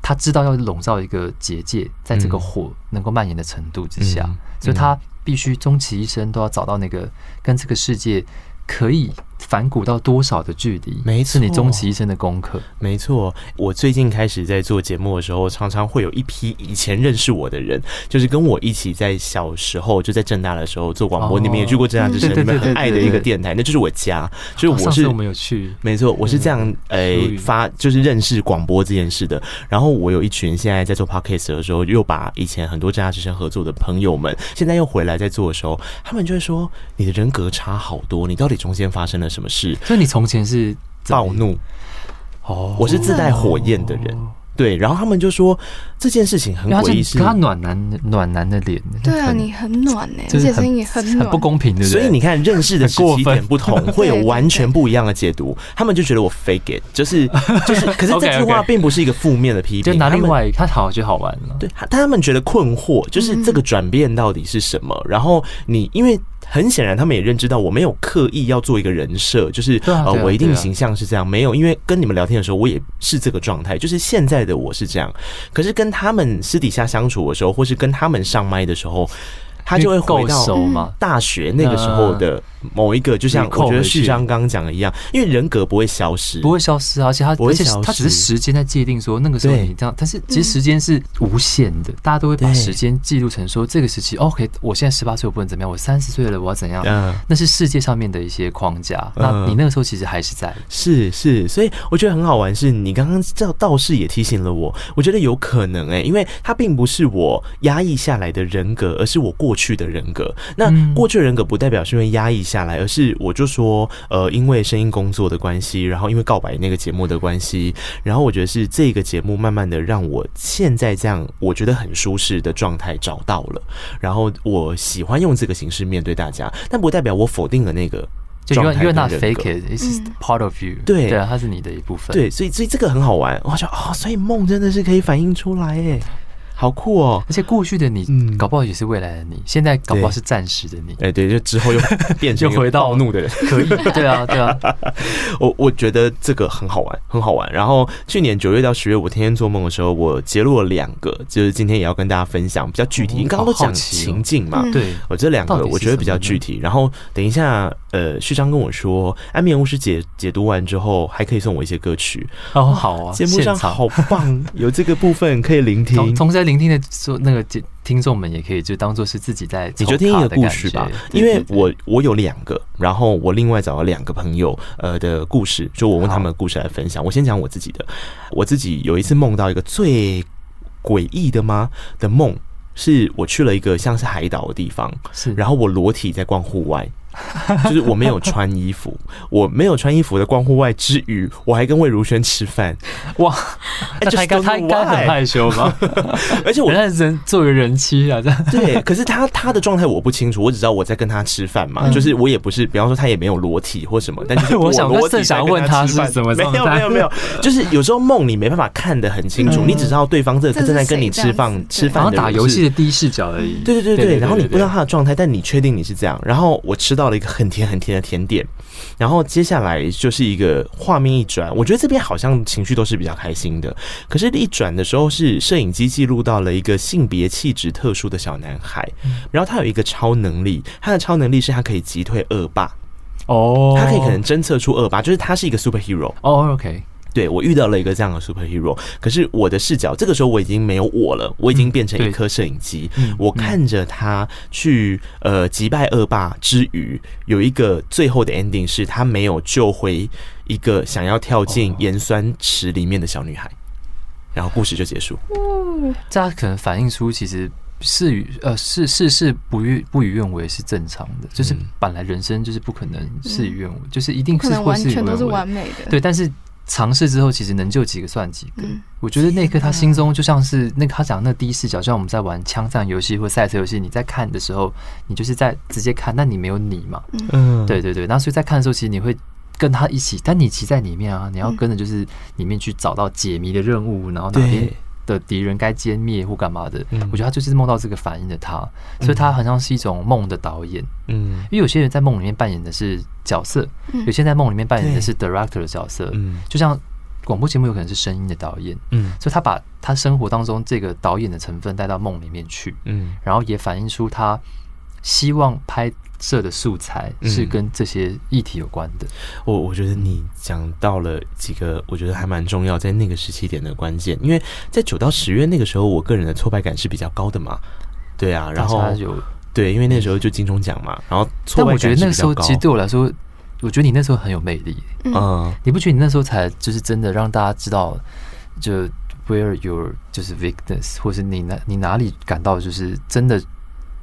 他知道要笼罩一个结界，在这个火能够蔓延的程度之下，所以他。必须终其一生都要找到那个跟这个世界可以反骨到多少的距离？没错，是你终其一生的功课。没错，我最近开始在做节目的时候，常常会有一批以前认识我的人，就是跟我一起在小时候就在正大的时候做广播。你们也去过正大之声，你们很爱的一个电台，那就是我家。就是我是我们有去，没错，我是这样诶发，就是认识广播这件事的。然后我有一群现在在做 podcast 的时候，又把以前很多正大之声合作的朋友们，现在又回来在做的时候，他们就会说你的人格差好多，你到底中间发生了什么事？所以你从前是暴怒哦，我是自带火焰的人，对。然后他们就说这件事情很诡异，是他暖男暖男的脸，对啊，你很暖哎，而且声音也很暖，很不公平的。所以你看，认识的时机点不同，<laughs> 会有完全不一样的解读。他们就觉得我 fake it，就是就是，<laughs> 可是这句话并不是一个负面的批评，就拿另外他好就好玩了。对，他们觉得困惑，就是这个转变到底是什么？然后你因为。很显然，他们也认知到我没有刻意要做一个人设，就是呃，我一定形象是这样，没有，因为跟你们聊天的时候，我也是这个状态，就是现在的我是这样。可是跟他们私底下相处的时候，或是跟他们上麦的时候。他就会回到大学那个时候的某一个，就像我觉得旭章刚刚讲的一样，因为人格不会消失，不会消失，而且他而且他只是时间在界定说那个时候你这样，但是其实时间是无限的，大家都会把时间记录成说这个时期，OK，我现在十八岁我不能怎么样，我三十岁了我要怎样？那是世界上面的一些框架，那你那个时候其实还是在，是是，所以我觉得很好玩，是你刚刚这道士也提醒了我，我觉得有可能哎，因为他并不是我压抑下来的人格，而是我过去的人格，那过去的人格不代表是因为压抑下来，而是我就说，呃，因为声音工作的关系，然后因为告白那个节目的关系，然后我觉得是这个节目慢慢的让我现在这样，我觉得很舒适的状态找到了，然后我喜欢用这个形式面对大家，但不代表我否定了那个。就因为因为那 fake it，is part of you，对对啊，它是你的一部分，对，所以所以这个很好玩，我说哦，所以梦真的是可以反映出来诶。好酷哦！而且过去的你，搞不好也是未来的你。现在搞不好是暂时的你。哎，对，就之后又 <laughs> 变成回到怒的人，可以。对啊，对啊。<laughs> 我我觉得这个很好玩，很好玩。然后去年九月到十月，我天天做梦的时候，我揭露了两个，就是今天也要跟大家分享比较具体。你刚刚都讲情境嘛？对，我这两个我觉得比较具体。然后等一下，呃，旭章跟我说，安眠巫师解解读完之后，还可以送我一些歌曲。哦，好啊，节目上好棒，<laughs> 有这个部分可以聆听。同时聆听的说那个听众们也可以就当做是自己在，你就听一个故事吧，因为我我有两个，然后我另外找了两个朋友呃的故事，就我问他们的故事来分享。我先讲我自己的，我自己有一次梦到一个最诡异的吗的梦，是我去了一个像是海岛的地方，是，然后我裸体在逛户外。<laughs> 就是我没有穿衣服，我没有穿衣服的光户外之余，我还跟魏如萱吃饭。哇，那他应该他应该很害羞吗？<laughs> 而且我在 <laughs> 人作为人妻啊，这样对。可是他他的状态我不清楚，我只知道我在跟他吃饭嘛。就是我也不是，比方说他也没有裸体或什么，但是我想我正想问他是什么状态。没有没有没有，就是有时候梦你没办法看得很清楚，你只知道对方这正在跟你吃饭吃饭，然后打游戏的第一视角而已。对对对对，然后你不知道他的状态，但你确定你是这样。然后我吃到了一个很甜很甜的甜点，然后接下来就是一个画面一转，我觉得这边好像情绪都是比较开心的。可是，一转的时候是摄影机记录到了一个性别气质特殊的小男孩，然后他有一个超能力，他的超能力是他可以击退恶霸哦，他可以可能侦测出恶霸，就是他是一个 superhero 哦，OK。对，我遇到了一个这样的 superhero，可是我的视角这个时候我已经没有我了，我已经变成一颗摄影机，嗯、我看着他去呃击败恶霸之余，有一个最后的 ending 是他没有救回一个想要跳进盐酸池里面的小女孩，然后故事就结束。嗯，这可能反映出其实事与呃事事事不欲不与愿违是正常的，就是本来人生就是不可能事与愿违，嗯、就是一定是会是完全都是完美的。对，但是尝试之后，其实能救几个算几个。嗯、我觉得那一刻他心中就像是那个他讲那第一视角，就像我们在玩枪战游戏或赛车游戏，你在看的时候，你就是在直接看，但你没有你嘛。嗯，对对对。那所以在看的时候，其实你会跟他一起，但你骑在里面啊，你要跟着就是里面去找到解谜的任务，然后哪边。的敌人该歼灭或干嘛的，嗯、我觉得他就是梦到这个反应的他，嗯、所以他好像是一种梦的导演。嗯，因为有些人在梦里面扮演的是角色，嗯、有些人在梦里面扮演的是 director 的角色。嗯，就像广播节目有可能是声音的导演。嗯，所以他把他生活当中这个导演的成分带到梦里面去。嗯，然后也反映出他希望拍摄的素材是跟这些议题有关的。嗯、我我觉得你讲到了几个，我觉得还蛮重要，在那个时期点的关键。因为在九到十月那个时候，我个人的挫败感是比较高的嘛。对啊，然后有对，因为那时候就金钟奖嘛，然后。但我觉得那个时候其实对我来说，我觉得你那时候很有魅力。嗯，你不觉得你那时候才就是真的让大家知道，就 where your 就是 weakness，或是你哪你哪里感到就是真的。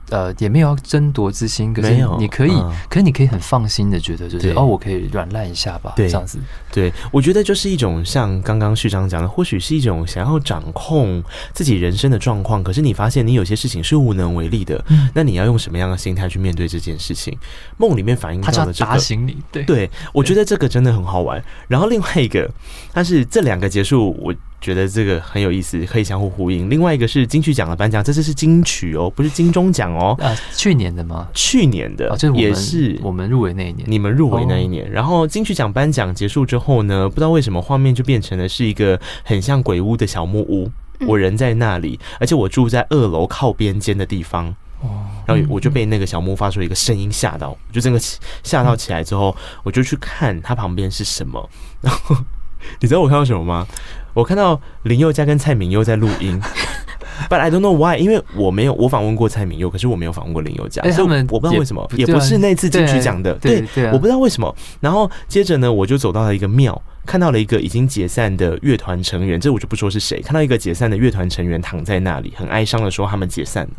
呃，也没有要争夺之心，可是你可以，嗯、可是你可以很放心的觉得，就是哦，我可以软烂一下吧，对这样子。对，我觉得就是一种像刚刚序章讲的，或许是一种想要掌控自己人生的状况，可是你发现你有些事情是无能为力的，嗯、那你要用什么样的心态去面对这件事情？梦里面反映到的这个，打醒你，对，对，我觉得这个真的很好玩。然后另外一个，但是这两个结束我。觉得这个很有意思，可以相互呼应。另外一个是金曲奖的颁奖，这次是金曲哦，不是金钟奖哦。啊，去年的吗？去年的，哦、也是我们入围那一年。你们入围那一年，哦、然后金曲奖颁奖结束之后呢，不知道为什么画面就变成了是一个很像鬼屋的小木屋。嗯、我人在那里，而且我住在二楼靠边间的地方。哦，然后我就被那个小木屋发出一个声音吓到，就整个吓到起来之后，我就去看它旁边是什么。然后 <laughs> 你知道我看到什么吗？我看到林宥嘉跟蔡明佑在录音，<laughs> But I don't know why，因为我没有我访问过蔡明佑，可是我没有访问过林宥嘉，所以我不知道为什么，也不是那次进去讲的，对，我不知道为什么。然后接着呢，我就走到了一个庙，看到了一个已经解散的乐团成员，这我就不说是谁，看到一个解散的乐团成员躺在那里，很哀伤的说他们解散了。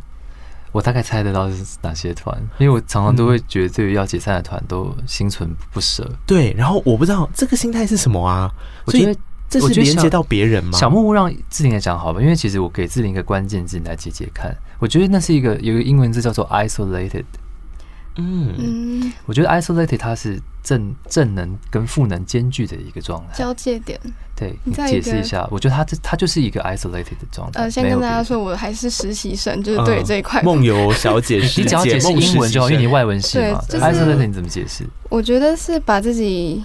我大概猜得到是哪些团，因为我常常都会觉得对于要解散的团都心存不舍。对，然后我不知道这个心态是什么啊，我觉得。这是连接到别人吗？小木屋让志玲来讲好吧，因为其实我给志玲一个关键字，你来解解看。我觉得那是一个有一个英文字叫做 isolated。嗯，我觉得 isolated 它是正正能跟负能兼具的一个状态，交界点。对，你解释一下。我觉得它这它就是一个 isolated 的状态。呃，先跟大家说，我还是实习生，就是对这一块。梦游小姐，<laughs> 你只要解释英文就好，因为你外文系嘛。isolated 你怎么解释？我觉得是把自己。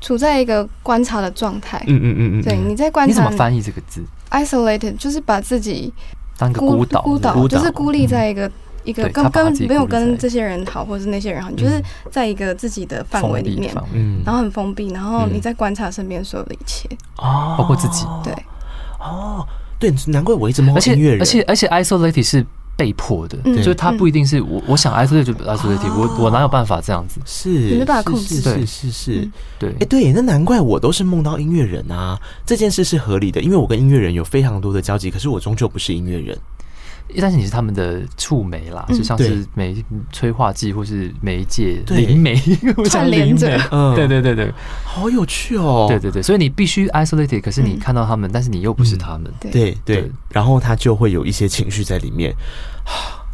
处在一个观察的状态，嗯嗯嗯嗯，对，你在观察，你怎么翻译这个字？isolated 就是把自己当个孤岛，孤岛就是孤立在一个一个跟跟没有跟这些人好，或者是那些人好，你就是在一个自己的范围里面，嗯，然后很封闭，然后你在观察身边所有的一切，哦，包括自己，对，哦，对，难怪我一直梦到音乐人，而且而且 isolated 是。被迫的，就是他不一定是我，我想 isolate 就 isolate，我我哪有办法这样子？是，你没办法控制，是是是，对，哎，对，那难怪我都是梦到音乐人啊，这件事是合理的，因为我跟音乐人有非常多的交集，可是我终究不是音乐人。但是你是他们的触媒啦，就像是媒催化剂或是媒介灵媒，<laughs> 串联着，嗯，对对对对，好有趣哦，对对对，所以你必须 isolated，可是你看到他们，但是你又不是他们，对。对，然后他就会有一些情绪在里面，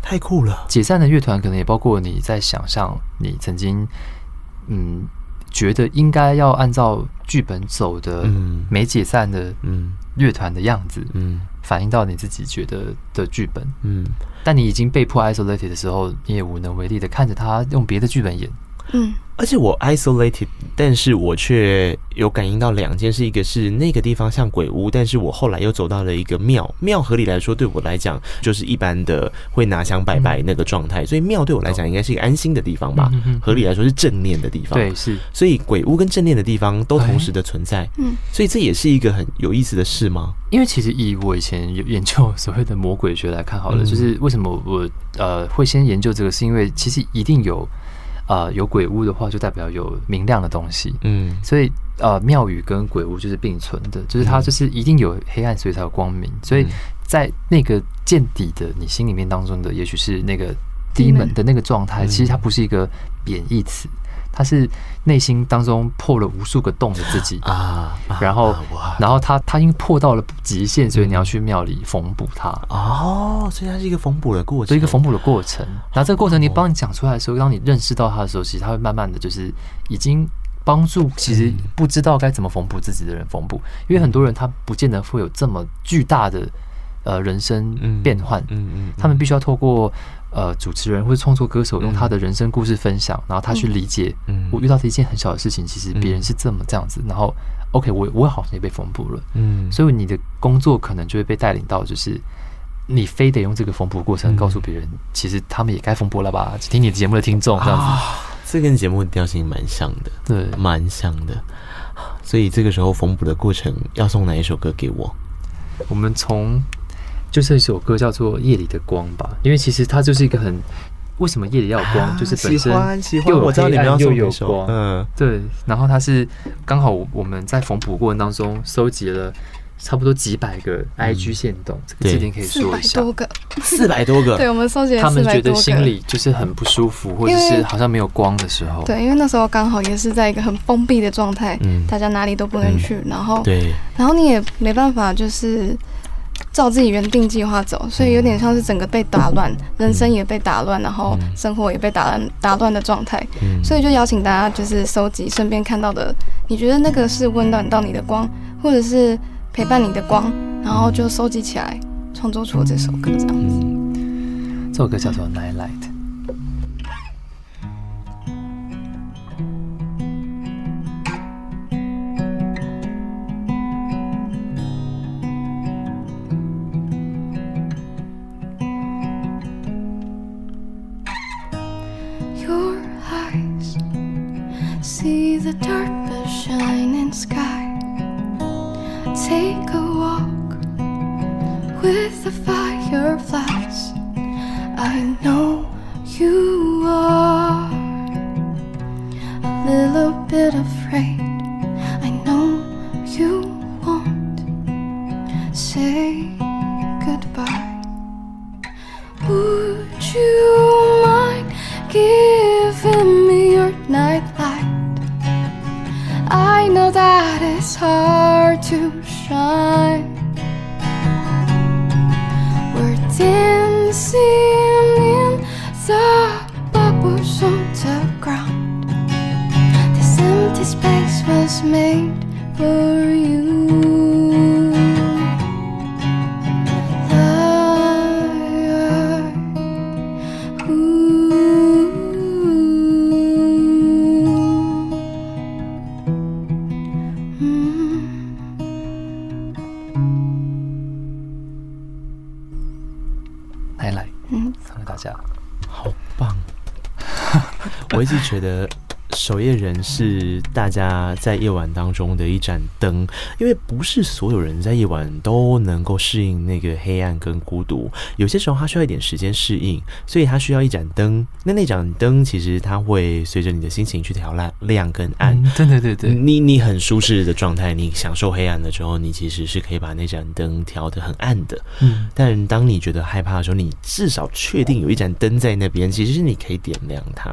太酷了。解散的乐团可能也包括你在想象你曾经，嗯，觉得应该要按照剧本走的，没解散的，嗯，乐团的样子，嗯。反映到你自己觉得的剧本，嗯，但你已经被迫 isolated 的时候，你也无能为力的看着他用别的剧本演。嗯，而且我 isolated，但是我却有感应到两件事，一个是那个地方像鬼屋，但是我后来又走到了一个庙，庙合理来说对我来讲就是一般的会拿香拜拜那个状态，所以庙对我来讲应该是一个安心的地方吧，合理来说是正念的地方，对，是，所以鬼屋跟正念的地方都同时的存在，嗯，所以这也是一个很有意思的事吗？因为其实以我以前有研究所谓的魔鬼学来看好了，就是为什么我呃会先研究这个，是因为其实一定有。呃有鬼屋的话，就代表有明亮的东西。嗯，所以呃庙宇跟鬼屋就是并存的，就是它就是一定有黑暗，所以才有光明。所以在那个见底的你心里面当中的，也许是那个 demon 的那个状态，其实它不是一个贬义词。他是内心当中破了无数个洞的自己。啊，然后，然后他他因为破到了极限，所以你要去庙里缝补它哦，所以它是一个缝补的过程，是一个缝补的过程。然后这个过程你帮你讲出来的时候，当你认识到他的时候，其实他会慢慢的就是已经帮助其实不知道该怎么缝补自己的人缝补，因为很多人他不见得会有这么巨大的呃人生变换，嗯嗯，他们必须要透过。呃，主持人或者创作歌手用他的人生故事分享，嗯、然后他去理解，嗯我遇到的一件很小的事情，嗯、其实别人是这么这样子，然后 OK，我我好像也被缝补了，嗯，所以你的工作可能就会被带领到，就是你非得用这个缝补过程告诉别人，嗯、其实他们也该缝补了吧？听你节目的听众这样子，啊、这跟节目的调性蛮像的，对，蛮像的。所以这个时候缝补的过程要送哪一首歌给我？我们从。就是一首歌叫做《夜里的光》吧，因为其实它就是一个很为什么夜里要有光，啊、就是本身又有黑暗又有光，嗯，对。然后它是刚好我们在缝补过程当中收集了差不多几百个 IG 线动，嗯、这个字典可以说一下，四百多个，四百多个，<laughs> 对，我们收集了他们觉得心里就是很不舒服，或者是好像没有光的时候，对，因为那时候刚好也是在一个很封闭的状态，嗯，大家哪里都不能去，嗯、然后对，然后你也没办法就是。照自己原定计划走，所以有点像是整个被打乱，人生也被打乱，然后生活也被打乱打乱的状态。所以就邀请大家就是收集身边看到的，你觉得那个是温暖到你的光，或者是陪伴你的光，然后就收集起来，创作出这首歌这样子。这首歌叫做《see the darkest shining sky. Take a walk with the fireflies. I know you are a little bit afraid. I know you won't say. 得守夜人是大家在夜晚当中的一盏灯，因为不是所有人在夜晚都能够适应那个黑暗跟孤独，有些时候他需要一点时间适应，所以他需要一盏灯。那那盏灯其实它会随着你的心情去调亮亮跟暗。嗯、对对对对，你你很舒适的状态，你享受黑暗的时候，你其实是可以把那盏灯调得很暗的。嗯，但当你觉得害怕的时候，你至少确定有一盏灯在那边，其实是你可以点亮它。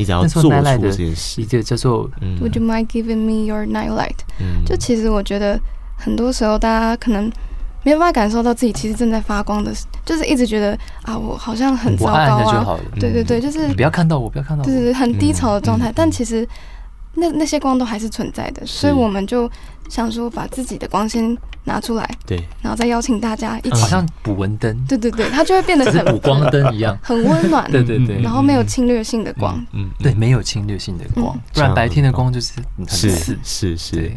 你只要做出这件事，一个叫做 Would you mind giving me your nightlight？嗯，就其实我觉得很多时候大家可能没有办法感受到自己其实正在发光的，就是一直觉得啊，我好像很糟糕啊，对对对，就是嗯不要看到我，不要看到我，对对对，很低潮的状态。但其实那那些光都还是存在的，所以我们就想说把自己的光先拿出来，对，然后再邀请大家一起，好像补蚊灯，对对对，它就会变得很补光灯一样，很温暖，<laughs> 对对对，然后没有侵略性的光，嗯，对，没有侵略性的光，不然白天的光就是很刺，是是是。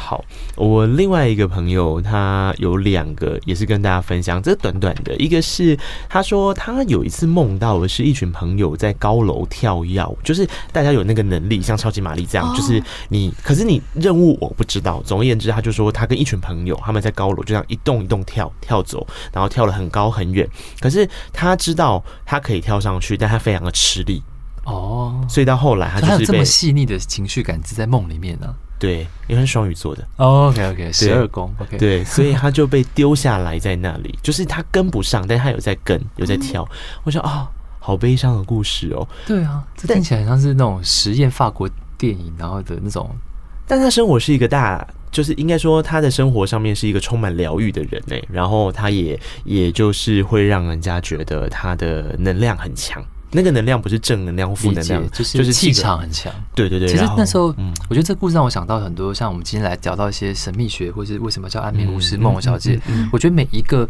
好，我另外一个朋友，他有两个，也是跟大家分享。这短短的，一个是他说他有一次梦到的是一群朋友在高楼跳跃，就是大家有那个能力，像超级玛丽这样，就是你，可是你任务我不知道。总而言之，他就说他跟一群朋友他们在高楼就这样一动一动跳跳走，然后跳了很高很远。可是他知道他可以跳上去，但他非常的吃力。哦，所以到后来他就是这么细腻的情绪感知在梦里面呢、啊。对，因为是双鱼座的。Oh, OK OK，十二宫 OK，对，所以他就被丢下来在那里，就是他跟不上，但他有在跟，有在跳。嗯、我说啊、哦，好悲伤的故事哦。对啊，这听起来像是那种实验法国电影，然后的那种。但他生活是一个大，就是应该说他的生活上面是一个充满疗愈的人呢。然后他也也就是会让人家觉得他的能量很强。那个能量不是正能量或负能量，就是就是气场很强。对对对。其实那时候，嗯，我觉得这个故事让我想到很多，像我们今天来聊到一些神秘学，或是为什么叫安眠巫师梦小姐。我觉得每一个。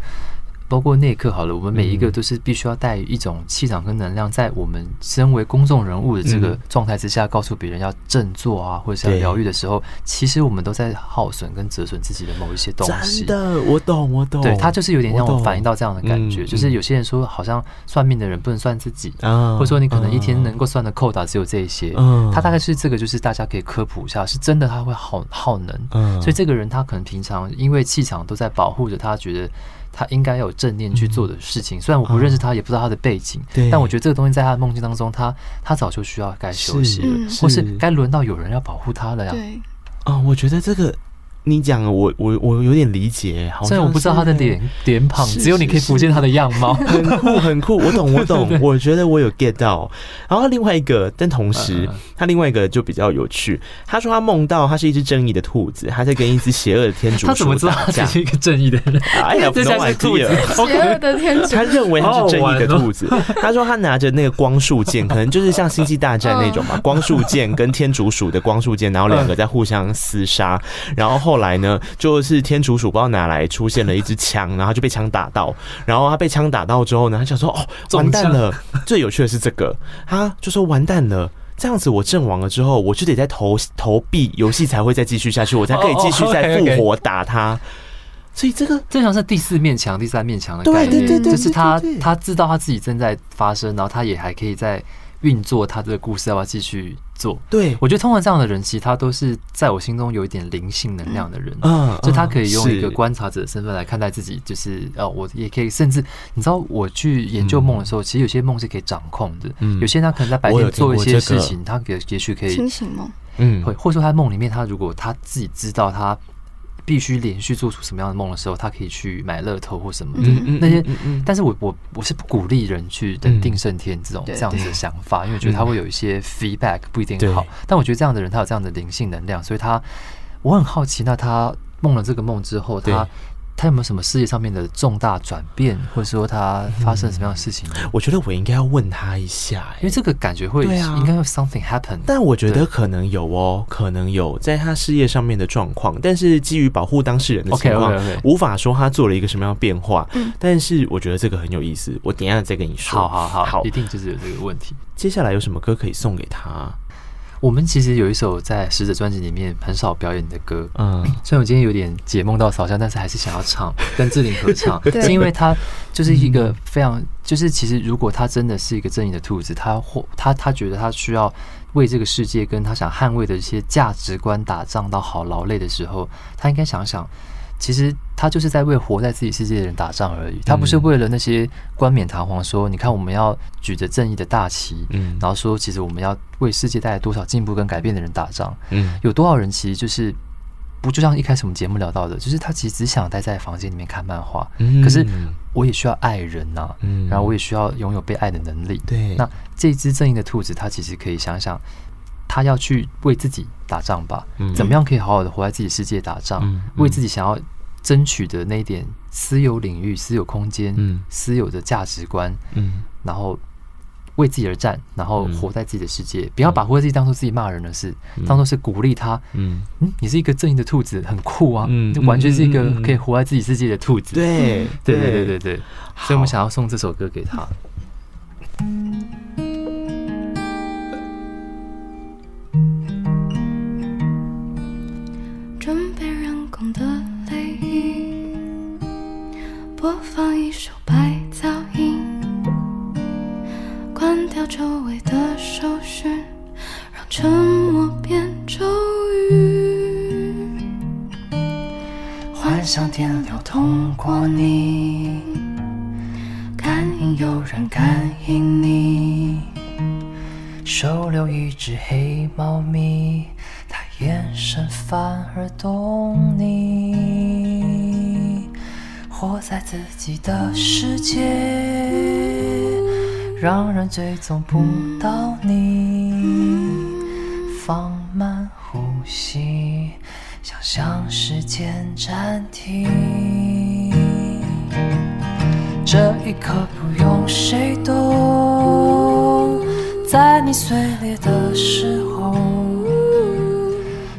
包括那一刻好了，我们每一个都是必须要带一种气场跟能量，在我们身为公众人物的这个状态之下，告诉别人要振作啊，或者是要疗愈的时候，其实我们都在耗损跟折损自己的某一些东西。真的，我懂，我懂。对，他就是有点让我反映到这样的感觉，就是有些人说，好像算命的人不能算自己，或者说你可能一天能够算的扣打只有这一些。他大概是这个，就是大家可以科普一下，是真的他会耗耗能。所以这个人他可能平常因为气场都在保护着他，觉得。他应该要有正念去做的事情，虽然我不认识他，也不知道他的背景，但我觉得这个东西在他的梦境当中，他他早就需要该休息了，或是该轮到有人要保护他了呀。对，哦，我觉得这个。你讲我我我有点理解，好像虽然我不知道他的脸脸庞，只有你可以浮现他的样貌，很酷很酷，我懂我懂，<laughs> 我觉得我有 get 到。然后另外一个，但同时他另外一个就比较有趣，他说他梦到他是一只正义的兔子，他在跟一只邪恶的天竺鼠打架。他怎么知道他是一个正义的人？哎呀，不能玩兔子，<laughs> 邪恶的天竺，他认为他是正义的兔子。他说他拿着那个光束剑，可能就是像星际大战那种嘛，<laughs> 光束剑跟天竺鼠的光束剑，然后两个在互相厮杀，然后后。来呢，就是天竺鼠不知道哪来出现了一支枪，然后就被枪打到，然后他被枪打到之后呢，他想说哦，完蛋了。最有趣的是这个，他就说完蛋了，这样子我阵亡了之后，我就得再投投币，游戏才会再继续下去，我才可以继续再复活打他。<laughs> 所以这个正常是第四面墙、第三面墙的概念，就是他他知道他自己正在发生，然后他也还可以在。运作他的故事要不要继续做？对，我觉得通常这样的人，其实他都是在我心中有一点灵性能量的人。嗯，就他可以用一个观察者的身份来看待自己，就是呃，我也可以，甚至你知道，我去研究梦的时候，其实有些梦是可以掌控的。嗯，有些人他可能在白天做一些事情，他也也许可以清醒梦。嗯，会或者说他梦里面，他如果他自己知道他。必须连续做出什么样的梦的时候，他可以去买乐透或什么的那些。但是我我我是不鼓励人去等定胜天这种这样子的想法，因为我觉得他会有一些 feedback 不一定好。但我觉得这样的人他有这样的灵性能量，所以他我很好奇，那他梦了这个梦之后，他。他有没有什么事业上面的重大转变，或者说他发生什么样的事情？我觉得我应该要问他一下，因为这个感觉会啊应该有 something happen。但我觉得可能有哦，可能有在他事业上面的状况，但是基于保护当事人的情况，无法说他做了一个什么样的变化。但是我觉得这个很有意思，我等一下再跟你说。好好好，好，一定就是有这个问题。接下来有什么歌可以送给他？我们其实有一首在《使者》专辑里面很少表演的歌，嗯，虽然我今天有点解梦到扫香，但是还是想要唱，<laughs> 跟志玲合唱，是因为他就是一个非常，就是其实如果他真的是一个正义的兔子，他或他他觉得他需要为这个世界跟他想捍卫的一些价值观打仗到好劳累的时候，他应该想想。其实他就是在为活在自己世界的人打仗而已，他不是为了那些冠冕堂皇说，你看我们要举着正义的大旗，嗯，然后说其实我们要为世界带来多少进步跟改变的人打仗，嗯，有多少人其实就是不就像一开始我们节目聊到的，就是他其实只想待在房间里面看漫画，嗯。可是我也需要爱人呐，嗯，然后我也需要拥有被爱的能力，对，那这只正义的兔子，它其实可以想想。他要去为自己打仗吧？怎么样可以好好的活在自己世界打仗？为自己想要争取的那一点私有领域、私有空间、私有的价值观，然后为自己而战，然后活在自己的世界，不要把活在自己当做自己骂人的事，当做是鼓励他。嗯，你是一个正义的兔子，很酷啊！就完全是一个可以活在自己世界的兔子。对，对，对，对，对，对。所以我们想要送这首歌给他。播放一首白噪音，关掉周围的搜寻，让沉默变咒语。幻想电流通过你，感应有人感应你，收留一只黑猫咪，它眼神反而懂你。活在自己的世界，让人追踪不到你。放慢呼吸，想象时间暂停。这一刻不用谁懂，在你碎裂的时候，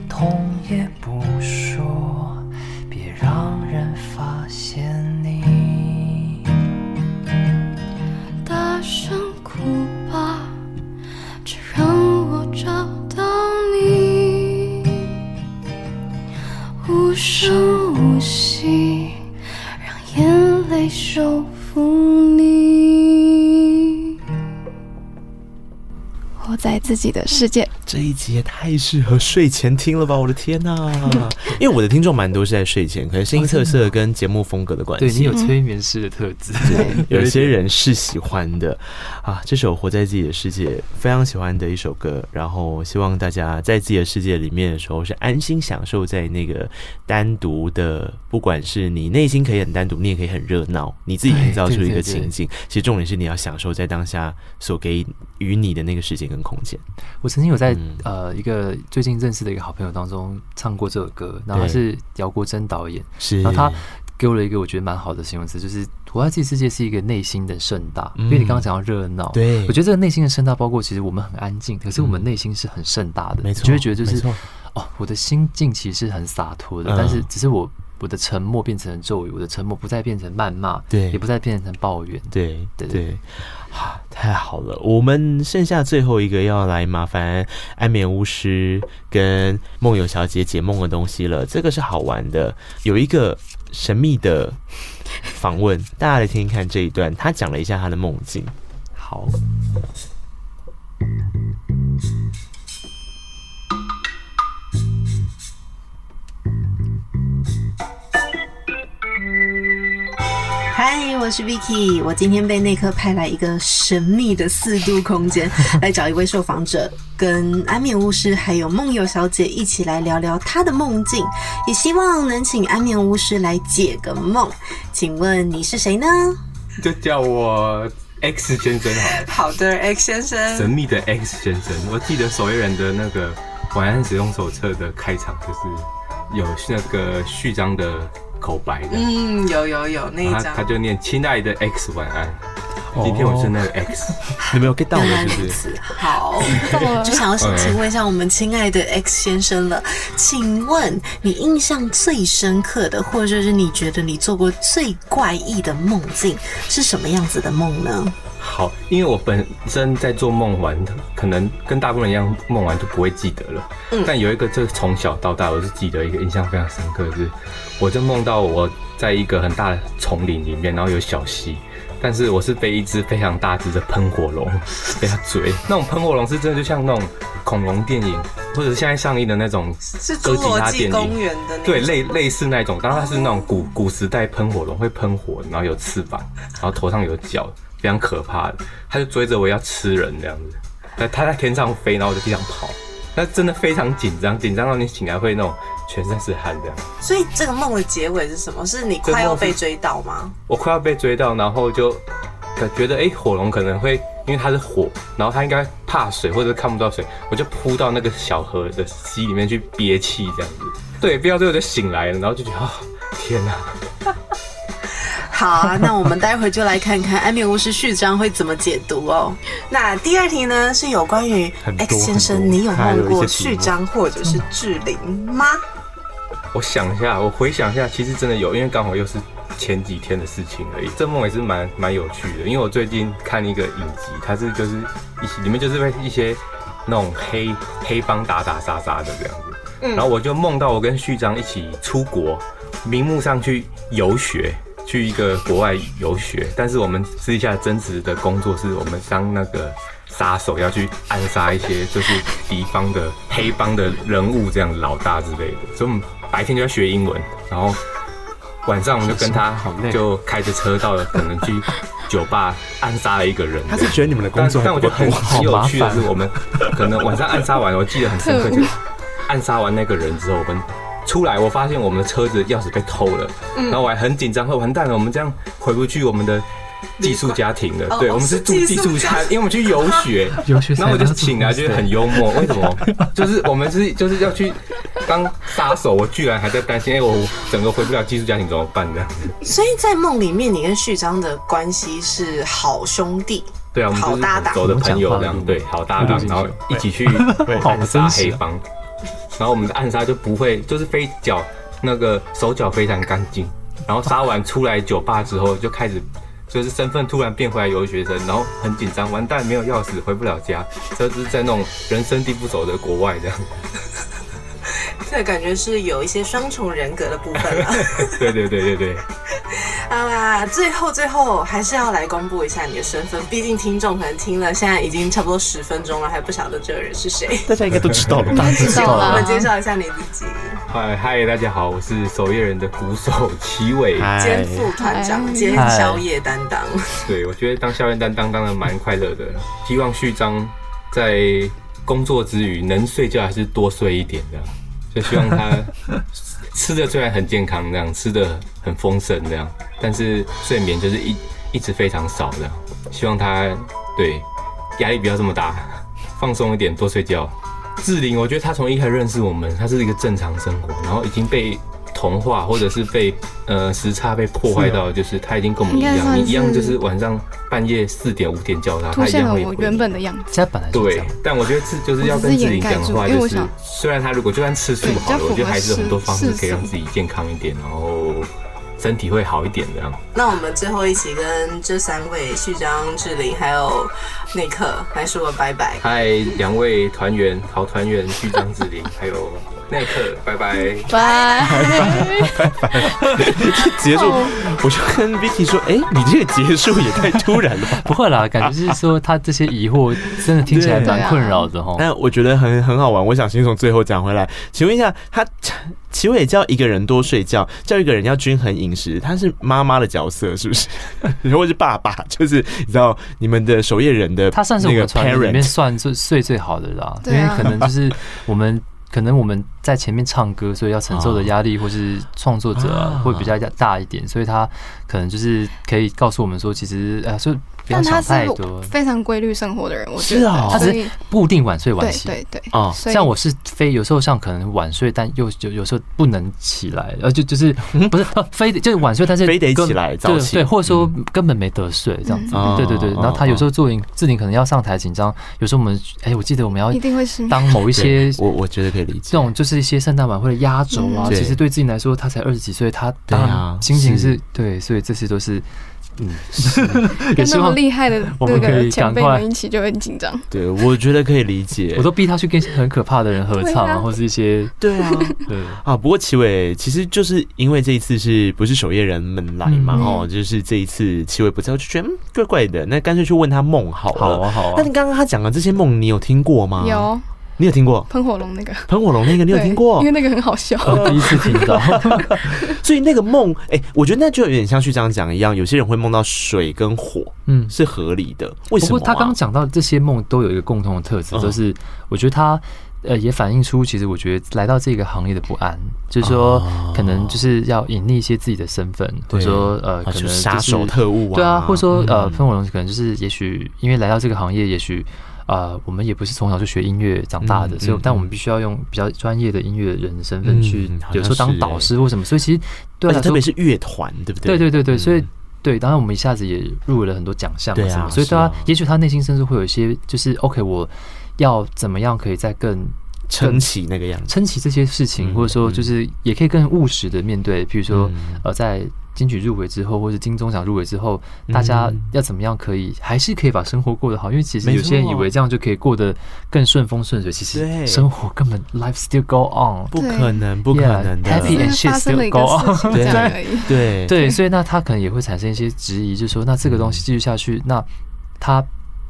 痛也自己的世界。这一集也太适合睡前听了吧！我的天呐、啊，<laughs> 因为我的听众蛮多是在睡前，可能声音特色跟节目风格的关系，对你有催眠师的特质，对 <laughs> 有一些人是喜欢的啊。这首《活在自己的世界》非常喜欢的一首歌，然后希望大家在自己的世界里面的时候是安心享受在那个单独的，不管是你内心可以很单独，你也可以很热闹，你自己营造出一个情境。其实重点是你要享受在当下所给予你的那个时间跟空间。我曾经有在。呃，一个最近认识的一个好朋友当中唱过这首歌，然后他是姚国珍导演，是，然后他给我了一个我觉得蛮好的形容词，就是活在自己世界是一个内心的盛大。嗯、因为你刚刚讲到热闹，对，我觉得这个内心的盛大包括其实我们很安静，可是我们内心是很盛大的，没。错，就会觉得就是哦，我的心境其实是很洒脱的，嗯、但是只是我我的沉默变成了咒语，我的沉默不再变成谩骂，对，也不再变成抱怨，对对。对。太好了！我们剩下最后一个要来麻烦安眠巫师跟梦游小姐解梦的东西了。这个是好玩的，有一个神秘的访问，大家来听听看这一段。他讲了一下他的梦境。好。我是 Vicky。我今天被内科派来一个神秘的四度空间，来找一位受访者，跟安眠巫师还有梦游小姐一起来聊聊她的梦境，也希望能请安眠巫师来解个梦。请问你是谁呢？就叫我 X 先生好了。好的，X 先生。神秘的 X 先生，我记得守夜人的那个晚安使用手册的开场就是有那个序章的。口白的，嗯，有有有那一张，他就念“亲爱的 X 晚安”。今天我是那个 X，<laughs> 有没有 get 到我？是不是？好，<laughs> 就想要请问一下我们亲爱的 X 先生了，请问你印象最深刻的，或者是你觉得你做过最怪异的梦境是什么样子的梦呢？好，因为我本身在做梦完，可能跟大部分人一样，梦完就不会记得了。嗯，但有一个，这从小到大我是记得一个印象非常深刻的是，我就梦到我在一个很大的丛林里面，然后有小溪，但是我是被一只非常大只的喷火龙 <laughs> 被它追。那种喷火龙是真的就像那种恐龙电影，或者是现在上映的那种哥吉拉电影，公园的对，类类似那种，当然它是那种古古时代喷火龙，会喷火，然后有翅膀，然后头上有角。非常可怕的，他就追着我要吃人这样子，他他在天上飞，然后我在地上跑，那真的非常紧张，紧张到你醒来会那种全身是汗这样。所以这个梦的结尾是什么？是你快要被追到吗？我快要被追到，然后就觉得哎、欸，火龙可能会因为它是火，然后它应该怕水或者看不到水，我就扑到那个小河的溪里面去憋气这样子。对，憋到最后就醒来了，然后就觉得啊、哦，天哪！<laughs> 好啊，那我们待会就来看看 <laughs> 安眠巫师序章会怎么解读哦。那第二题呢，是有关于 X 先生，你有梦过序章或者是志玲吗？我想一下，我回想一下，其实真的有，因为刚好又是前几天的事情而已。这梦也是蛮蛮有趣的，因为我最近看一个影集，它是就是一些里面就是被一些那种黑黑帮打打杀杀的这样子，嗯，然后我就梦到我跟序章一起出国，名目上去游学。去一个国外游学，但是我们私底下真实的工作是我们当那个杀手，要去暗杀一些就是敌方的黑帮的人物，这样老大之类的。所以我们白天就要学英文，然后晚上我们就跟他 <laughs> 好累就开着车到了，可能去酒吧暗杀了一个人。他是觉得你们的工作但我觉得很很有趣的是，我们可能晚上暗杀完，我记得很深刻，就是暗杀完那个人之后，我们出来，我发现我们的车子钥匙被偷了，然后我还很紧张，说完蛋了，我们这样回不去我们的寄宿家庭了。哦对，我们是住寄宿家，因为我们去游学，<laughs> 游学然后我就请来，就是很幽默。<laughs> 为什么？就是我们是就是要去当杀手，我居然还在担心，哎、我整个回不了寄宿家庭怎么办这样子？所以在梦里面，你跟旭章的关系是好兄弟。对啊，我们就是好搭档很熟的朋友这样，对，好搭档，然后一起去好杀黑帮，然后我们的暗杀就不会，就是飞脚那个手脚非常干净，然后杀完出来酒吧之后就开始。就是身份突然变回来游学生，然后很紧张，完蛋没有钥匙回不了家，就是在那种人生地不熟的国外这样。这感觉是有一些双重人格的部分了。对对对对对。<laughs> 好啦，最后最后还是要来公布一下你的身份，毕竟听众可能听了现在已经差不多十分钟了，还不晓得这个人是谁。<laughs> 大家应该都知道了吧？<laughs> 大家知道我了们介绍一下你自己，嗨嗨，大家好，我是守夜人的鼓手齐伟。兼副团长嗨兼宵夜担当。对，我觉得当宵夜担当当的蛮快乐的，希望序章在工作之余能睡觉还是多睡一点的，就希望他吃的虽然很健康，这样吃的很丰盛这样，但是睡眠就是一一直非常少的，希望他对压力不要这么大，放松一点，多睡觉。志玲，我觉得他从一开始认识我们，他是一个正常生活，然后已经被同化或者是被呃时差被破坏到，就是他已经跟我们一样，你一样就是晚上半夜四点五点叫他，他一样会原本的样子。他本来就是对，但我觉得是就是要跟志玲讲的话，就是虽然他如果就算吃素好了，我觉得还是有很多方式可以让自己健康一点，然后身体会好一点这样。那我们最后一起跟这三位序章、志玲还有内克来说个拜拜。嗨，两位团员，好团员序章、志玲，还有内克，拜拜。拜拜拜拜。<laughs> 结束，我就跟 Vicky 说：“哎、你这个结束也太突然了吧 <laughs> 不会啦，感觉是说他这些疑惑真的听起来蛮困扰的哈。但我觉得很很好玩，我想先从最后讲回来。请问一下，他其实也叫一个人多睡觉，叫一个人要均衡饮食，他是妈妈的角色是不是？<laughs> 或是爸爸？就是你知道你们的守夜人的他算是我那个们团里面算最睡最好的啦，因为可能就是我们。可能我们在前面唱歌，所以要承受的压力或是创作者啊会比较大一点，所以他可能就是可以告诉我们说，其实呃，就不要想太多。非常规律生活的人，我觉得。是啊他只是固定晚睡晚起。对对对，哦像我是非有时候像可能晚睡，但又有有时候不能起来，呃，就就是不是呃非得就是晚睡，但是非得起来早起对对，或者说根本没得睡这样子嗯，对对对。哦然后他有时候做影志玲可能要上台紧张，有时候我们哎，我记得我们要一定会失眠。当某一些我我觉得可以理解这。种就是一些圣诞晚会的压轴啊，嗯其实对自己来说，他才二十几岁，他当然心情是是对，所以这些都是嗯，<laughs> 也跟那么厉害的那我们可以个前辈赶快们一起就很紧张。对，我觉得可以理解。我都逼他去跟很可怕的人合唱啊，对啊或是一些对啊。对啊，不过齐伟其实就是因为这一次是不是守夜人们来嘛？嗯哦，就是这一次齐伟不在，我就觉得嗯怪怪的。那干脆去问他梦好了。好啊好啊那你刚刚他讲的这些梦，你有听过吗？，有你有听过喷火龙那个，喷火龙那个？你有听过因为？那个很好笑。我第一次听到，<laughs> 所以那个梦，哎、我觉得那就有点像旭章讲一样，有些人会梦到水跟火嗯。是合理的。为什么、啊？不过他刚刚讲到这些梦都有一个共同的特质，就是我觉得他呃也反映出，其实我觉得来到这个行业的不安，就是说哦可能就是要隐匿一些自己的身份，或者说呃啊可能杀手特务啊，对啊，或者说呃，嗯喷火龙可能就是，也许因为来到这个行业，也许呃，我们也不是从小就学音乐长大的，所以但我们必须要用比较专业的音乐人的身份去嗯，好像有时候当导师或什么，所以其实对特别是乐团，对不对？对对对对，嗯所以对，当然我们一下子也入围了很多奖项对啊，所以对他啊，也许他内心深处会有一些，就是 OK，我要怎么样可以再更撑起那个样子。撑起这些事情，嗯或者说就是也可以更务实的面对，譬如说嗯呃，在金曲入围之后，或者金钟奖入围之后，大家嗯要怎么样可以还是可以把生活过得好？因为其实有些人以为这样就可以过得更顺风顺水，其实生活根本 life still go on。不可能，不可能的。happy and shit still go on 事情这样而已。对对，所以那他可能也会产生一些质疑，就是说，那这个东西继续下去，那他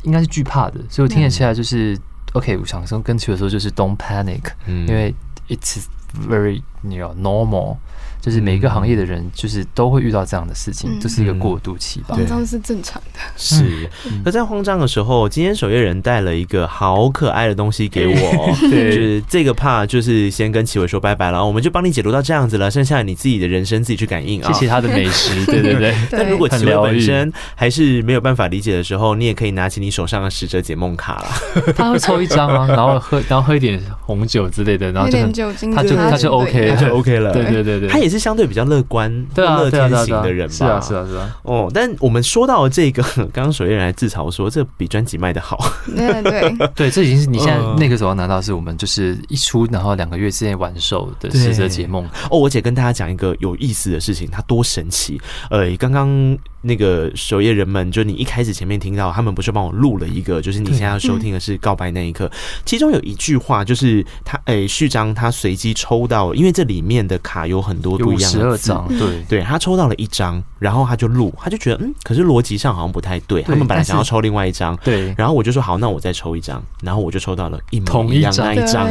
应该是惧怕的。所以我听得起来就是、OK，我想说跟齐伟说就是 Don't panic，、嗯因为 it's very you know normal 就是每一个行业的人，就是都会遇到这样的事情，这、嗯、是一个过渡期吧。慌张是正常的。<laughs> 是。那在慌张的时候，今天守夜人带了一个好可爱的东西给我，<laughs> 对，就是这个 part 就是先跟启伟说拜拜了，我们就帮你解读到这样子了，剩下你自己的人生自己去感应啊。谢谢他的美食，<laughs> 对对对。但如果启伟本身还是没有办法理解的时候，你也可以拿起你手上的使者解梦卡了。他会抽一张啊，然后喝，然后喝一点红酒之类的，然后就他就他就 OK，就 OK 了。对对对对，他也是相对比较乐观、乐天型的人吧。是啊是啊是啊。哦，但我们说到这个，<laughs> 刚刚守夜人还自嘲说，这比专辑卖的好。<laughs> 对对 <laughs> 对，这已经是你现在那个时候拿到，是我们就是一出，然后两个月之内完售的使者解梦。哦，我姐跟大家讲一个有意思的事情，它多神奇。呃，刚刚。那个守夜人们，就你一开始前面听到，他们不是帮我录了一个，就是你现在要收听的是《告白那一刻》，其中有一句话，就是他诶序章他随机抽到，因为这里面的卡有很多不一样，十二张，对。对，他抽到了一张，然后他就录，他就觉得嗯，可是逻辑上好像不太对，他们本来想要抽另外一张，对，然后我就说好，那我再抽一张，然后我就抽到了一模一样那一张，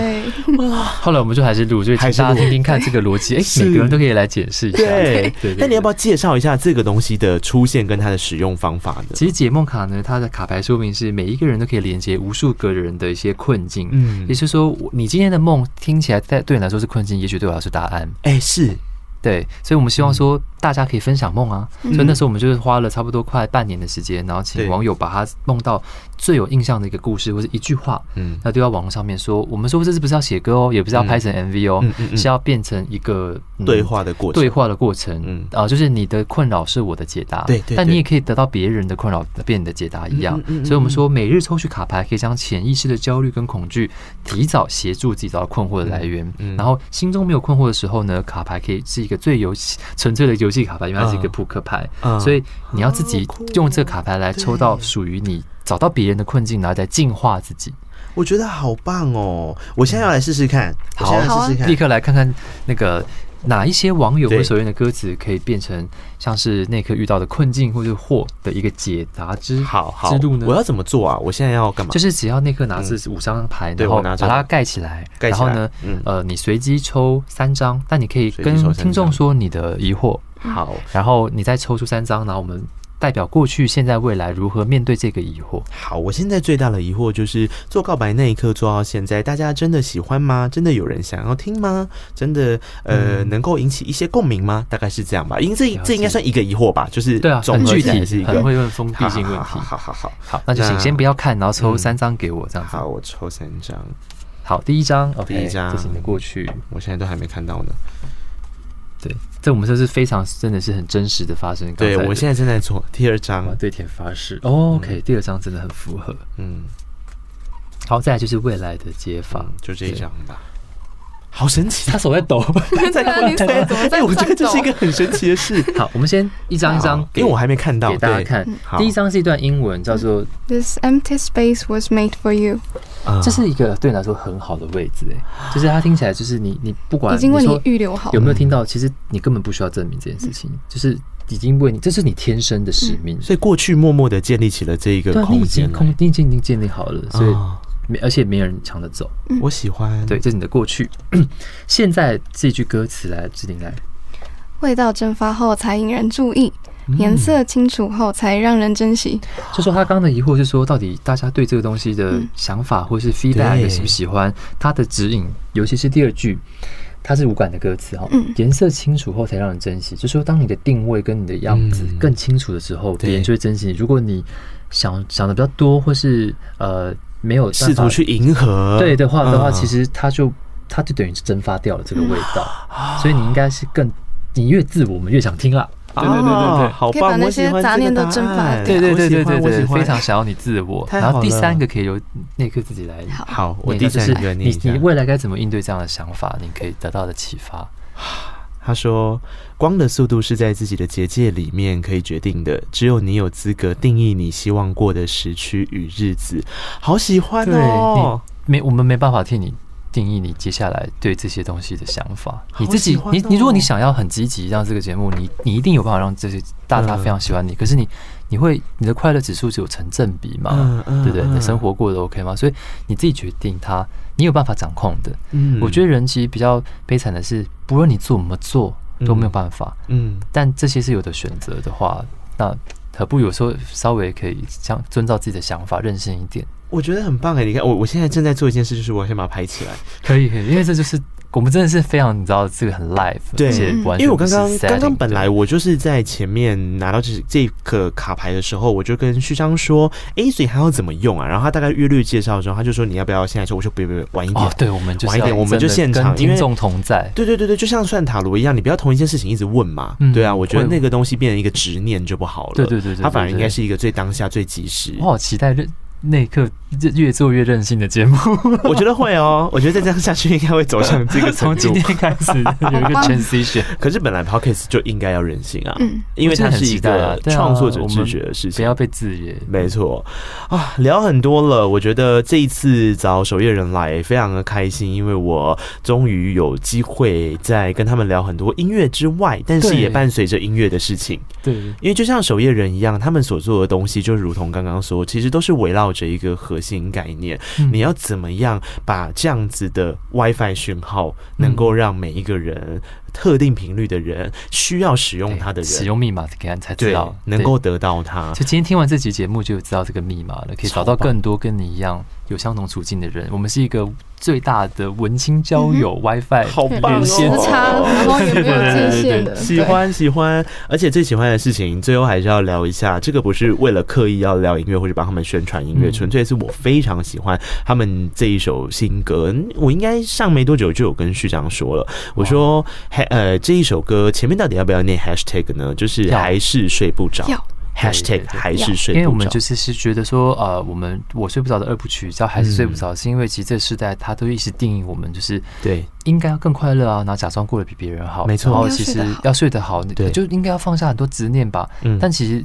<laughs> 后来我们就还是录，就是大家听听看这个逻辑，<laughs> 哎，每个人都可以来解释一下，对。对。那你要不要介绍一下这个东西的出？现跟它的使用方法呢，其实解梦卡呢，它的卡牌说明是每一个人都可以连接无数个人的一些困境，嗯，也就是说，你今天的梦听起来在对你来说是困境，也许对我来说是答案，哎，是。对，所以我们希望说大家可以分享梦啊，嗯、所以那时候我们就是花了差不多快半年的时间，然后请网友把他梦到最有印象的一个故事或者一句话，嗯，那丢到网络上面说，我们说这是不是要写歌哦，也不是要拍成 MV 哦，是要变成一个、嗯、对话的过程，对话的过程，嗯。啊，就是你的困扰是我的解答，对，但你也可以得到别人的困扰变你的解答一样，所以我们说每日抽取卡牌可以将潜意识的焦虑跟恐惧提早协助自己找到困惑的来源，然后心中没有困惑的时候呢，卡牌可以是一个最有。纯粹的游戏卡牌，因为它是一个扑克牌，嗯、所以你要自己用这个卡牌来抽到属于你，找到别人的困境，然后再净化自己。我觉得好棒哦！我现在要来试试看，好，试试看，立刻来看看那个。哪一些网友会所用的歌词可以变成像是那刻遇到的困境或者祸的一个解答之好之路呢？我要怎么做啊？我现在要干嘛？就是只要那刻拿着五张牌，然后把它盖起来，然后呢，呃，你随机抽三张，但你可以跟听众说你的疑惑。好，然后你再抽出三张，然后我们。代表过去、现在、未来如何面对这个疑惑？好，我现在最大的疑惑就是做告白那一刻做到现在，大家真的喜欢吗？真的有人想要听吗？真的呃，嗯、能够引起一些共鸣吗？大概是这样吧。因为这这应该算一个疑惑吧，就是对啊，总具体是一个会问封闭性问题。好好好好好，那就请先不要看，然后抽三张给我这样子。好，我抽三张。好，第一张，第一张，这是你的过去，我现在都还没看到呢。对，这我们这是非常真的是很真实的发生。对，我现在正在做第二张，对天发誓。哦，OK，嗯，第二张真的很符合。嗯，好，再来就是未来的解法，嗯，就这一张吧。好神奇，他手在抖，在抖。<laughs> 哎，我觉得这是一个很神奇的事。<laughs> 好，我们先一张一张，因为我还没看到，给大家看。第一张是一段英文，叫做 "This empty space was made for you"，这是一个对你来说很好的位置，哎，就是它听起来就是你你不管已经为你预留好，有没有听到？其实你根本不需要证明这件事情，就是已经为你，这是你天生的使命。所以过去默默的建立起了这一个空间，空已经已经建立好了，所以。没，而且没人抢着走。我喜欢。对，这是你的过去。现在这句歌词来，志玲来。味道蒸发后才引人注意，颜色清楚后才让人珍惜。就说他刚刚的疑惑是说，到底大家对这个东西的想法或是 feedback 喜不喜欢？他的指引，尤其是第二句，它是无感的歌词哈。颜色清楚后才让人珍惜，就说当你的定位跟你的样子更清楚的时候，别人就会珍惜你。如果你想想的比较多，或是呃。没有试图去迎合，对的话的话，其实它就它就等于是蒸发掉了这个味道，所以你应该是更你越自我，我们越想听了。对对对对对，好棒！那些杂念都蒸发掉。对对对对对对，非常想要你自我。然后第三个可以由内克自己来。好，我第三个你你未来该怎么应对这样的想法？你可以得到的启发。<sighs> 他说：“光的速度是在自己的结界里面可以决定的，只有你有资格定义你希望过的时区与日子。”好喜欢哦！你没，我们没办法替你定义你接下来对这些东西的想法。你自己，你你，如果你想要很积极让这个节目，你你一定有办法让这些大家非常喜欢你。可是你，你会你的快乐指数只有成正比吗？对不对？你的生活过得 OK 吗？所以你自己决定它。你有办法掌控的，嗯，我觉得人其实比较悲惨的是，不论你怎么做，都没有办法。嗯，但这些是有的选择的话，那何不有时候稍微可以像遵照自己的想法，任性一点？我觉得很棒哎！你看，我我现在正在做一件事，就是我先把它拍起来。可以，可以，因为这就是。我们真的是非常，你知道这个很 live，对，因为我刚刚刚刚本来我就是在前面拿到这这个卡牌的时候，我就跟旭章说，哎，所以还要怎么用啊？然后他大概约略介绍的时候，他就说你要不要现在说？我说别别别，晚一点。哦，对，我们就晚一点，我们就现场，听众同在。对对对对，就像算塔罗一样，你不要同一件事情一直问嘛。对啊，我觉得那个东西变成一个执念就不好了。对对对对，它反而应该是一个最当下、最及时。我好期待这。那一刻越做越任性的节目，<laughs> 我觉得会哦。我觉得再这样下去，应该会走向这个。<laughs> 从今天开始有一个 <laughs> transition。可是本来 podcast 就应该要任性啊，嗯，因为它是一个创作者自觉的事情，不要被制约。没错啊，聊很多了。我觉得这一次找守夜人来非常的开心，因为我终于有机会在跟他们聊很多音乐之外，但是也伴随着音乐的事情。对，因为就像守夜人一样，他们所做的东西，就如同刚刚说，其实都是围绕着一个核心概念。你要怎么样把这样子的 WiFi 讯号，能够让每一个人，特定频率的人需要使用它的人，使用密码给他才知道，能够得到它。就今天听完这集节目，就知道这个密码了，可以找到更多跟你一样有相同处境的人。我们是一个最大的文青交友 WiFi，好棒哦！时差，然后也没有界限的，<laughs> 喜欢喜欢。而且最喜欢的事情，最后还是要聊一下。这个不是为了刻意要聊音乐或者帮他们宣传音乐，纯粹是我非常喜欢他们这一首新歌。我应该上没多久就有跟旭章说了，我说。呃，这一首歌前面到底要不要念 hashtag 呢？就是还是睡不着。hashtag 还是睡不着。因为我们就是是觉得说，呃，我们我睡不着的二部曲叫还是睡不着，是因为其实这个时代它都一直定义我们就是对应该要更快乐啊，然后假装过得比别人好，没错。然后其实要睡得好，对，就应该要放下很多执念吧。嗯，但其实。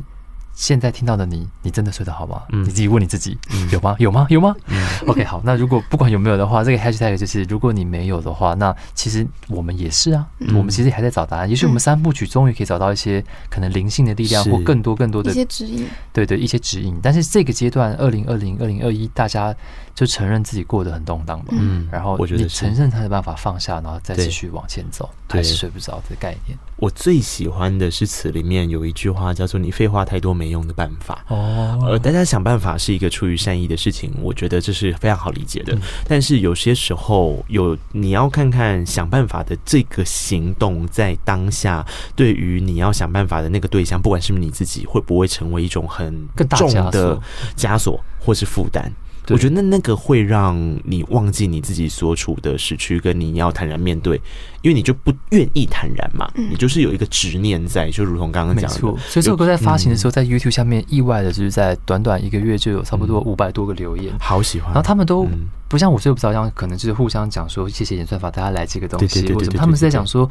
现在听到的你，你真的睡得好吗？嗯，你自己问你自己，嗯、有吗？有吗？有吗？嗯，OK，好，那如果不管有没有的话，这个 hashtag 就是，如果你没有的话，那其实我们也是啊，嗯、我们其实还在找答案。也许我们三部曲终于可以找到一些可能灵性的力量，或更多更多的一些指引，对对，一些指引。但是这个阶段，二零二零、二零二一，大家就承认自己过得很动荡吧。嗯，然后我觉得承认他的办法放下，然后再继续往前走，还是睡不着的概念。我最喜欢的诗词里面有一句话叫做“你废话太多没用的办法”。哦，呃，大家想办法是一个出于善意的事情，我觉得这是非常好理解的。但是有些时候，有你要看看想办法的这个行动，在当下对于你要想办法的那个对象，不管是不是你自己，会不会成为一种很重的枷锁或是负担？我觉得那那个会让你忘记你自己所处的时区，跟你要坦然面对，因为你就不愿意坦然嘛，你就是有一个执念在，就如同刚刚讲的。没错，所以这首歌在发行的时候，在 YouTube 下面意外的就是在短短一个月就有差不多五百多个留言，好喜欢。然后他们都不像我睡不着一样，可能就是互相讲说谢谢演算法，大家来这个东西，或者他们是在讲说，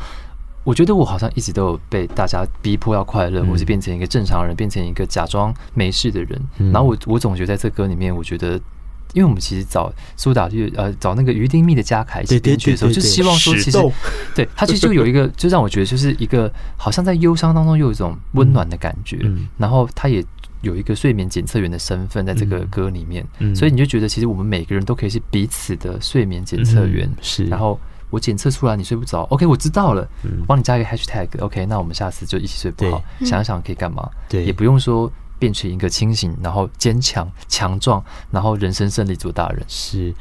我觉得我好像一直都有被大家逼迫要快乐，我是变成一个正常人，变成一个假装没事的人。然后我我总觉得在这歌里面，我觉得。因为我们其实找苏打绿，呃，找那个于丁密的家凯一起编曲的时候，就希望说，其实对他其实就有一个，<laughs> 就让我觉得就是一个，好像在忧伤当中又有一种温暖的感觉。然后他也有一个睡眠检测员的身份在这个歌里面，所以你就觉得其实我们每个人都可以是彼此的睡眠检测员。是，然后我检测出来你睡不着，OK，我知道了，我帮你加一个 Hashtag，OK，那我们下次就一起睡不好，想想可以干嘛？对，也不用说。变成一个清醒，然后坚强、强壮，然后人生胜利组大人。是，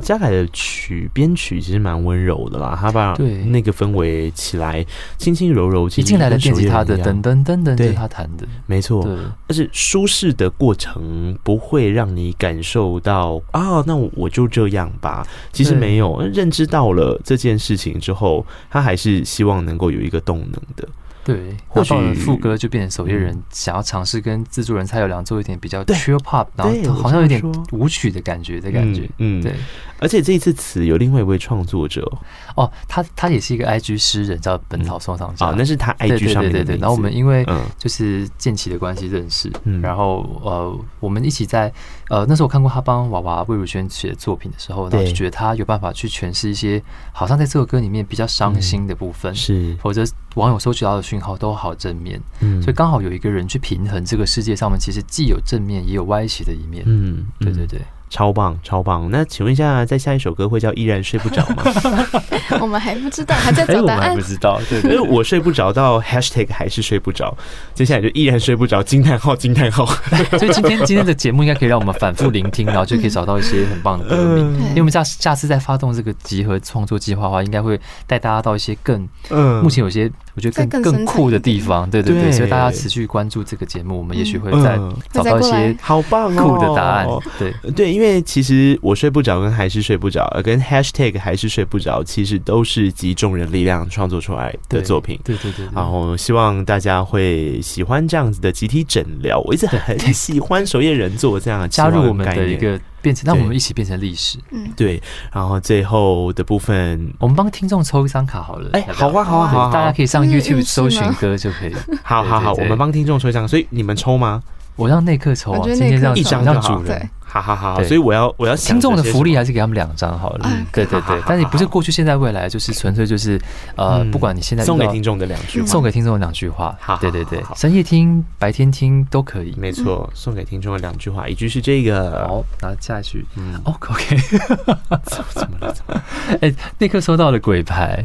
嘉凯的曲编曲其实蛮温柔的啦，他把那个氛围起来，轻轻柔柔。一进来的电吉他的噔噔噔噔，就是他弹的，没错。但是舒适的过程不会让你感受到啊，那我就这样吧。其实没有，认知到了这件事情之后，他还是希望能够有一个动能的。对，或许副歌就变成守夜人想要尝试跟制作人蔡友良做一点比较 chill pop，然后好像有点舞曲的感觉的感觉。嗯，对。而且这一次词有另外一位创作者哦，他他也是一个 IG 诗人，叫本草收藏家。啊，那是他 IG 上面的。对对对。然后我们因为就是建奇的关系认识，然后呃，我们一起在呃那时候我看过他帮娃娃魏如萱写作品的时候，然后就觉得他有办法去诠释一些好像在这首歌里面比较伤心的部分，是。否则网友收集到的讯号都好正面，嗯，所以刚好有一个人去平衡这个世界上面其实既有正面也有歪斜的一面，嗯，对对对。超棒，超棒！那请问一下，在下一首歌会叫《依然睡不着》吗？<laughs> 我们还不知道，还在找答案。欸、我们还不知道，对，因为我睡不着到 hashtag 还是睡不着，接下来就依然睡不着，惊叹号，惊叹号。<laughs> 所以今天今天的节目应该可以让我们反复聆听，然后就可以找到一些很棒的歌名。因为我们下下次再发动这个集合创作计划的话，应该会带大家到一些更，嗯，目前有些。我觉得更更酷的地方，对对对，所以大家持续关注这个节目，我们也许会再找到一些好棒酷的答案。对对，因为其实我睡不着跟还是睡不着，跟 hashtag 还是睡不着，其实都是集众人力量创作出来的作品。对对对，然后希望大家会喜欢这样子的集体诊疗。我一直很喜欢守夜人做这样的加入我们的一个。变成，让我们一起变成历史。嗯，对。然后最后的部分，我们帮听众抽一张卡好了。哎，好啊，好啊，好啊，大家可以上 YouTube 搜寻歌就可以了。好好好，我们帮听众抽一张，所以你们抽吗？我让内克抽啊，今天让一张让主人。好好好，所以我要我要听众的福利还是给他们两张好了。嗯，对对对，但是不是过去、现在、未来，就是纯粹就是呃，不管你现在送给听众的两句，送给听众的两句话。好，对对对，深夜听、白天听都可以。没错，送给听众的两句话，一句是这个。好，然后下一句，嗯，OK，<laughs> 怎么了？怎么了？哎，那刻收到了鬼牌，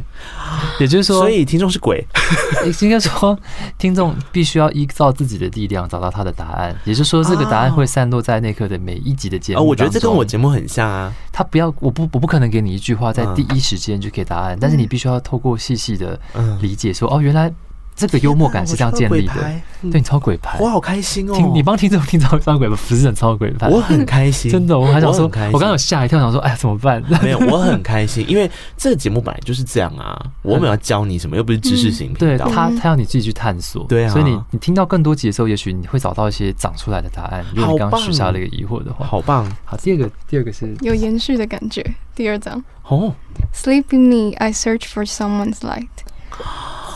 也就是说，所以听众是鬼。应该说，听众必须要依照自己的力量找到他的答案，也就是说，这个答案会散落在那刻的每一集的节目。哦，我觉得这跟我节目很像啊。他不要，我不，我不可能给你一句话在第一时间就给答案，但是你必须要透过细细的理解，说哦，原来。这个幽默感是这样建立的，对你超鬼牌，我好开心哦！听你帮听众听超超鬼牌，不是很超鬼牌，我很开心，真的，我还想说，我刚刚有吓一跳，想说，哎呀，怎么办？没有，我很开心，因为这个节目本来就是这样啊，<laughs> 我没有要教你什么，又不是知识型频道，对他，他要你自己去探索，对啊，所以你你听到更多集的时候，也许你会找到一些长出来的答案。如果你刚刚许下了一个疑惑的话，好棒！好，第二个，第二个是有延续的感觉。第二章哦，Sleep in me, I search for someone's light。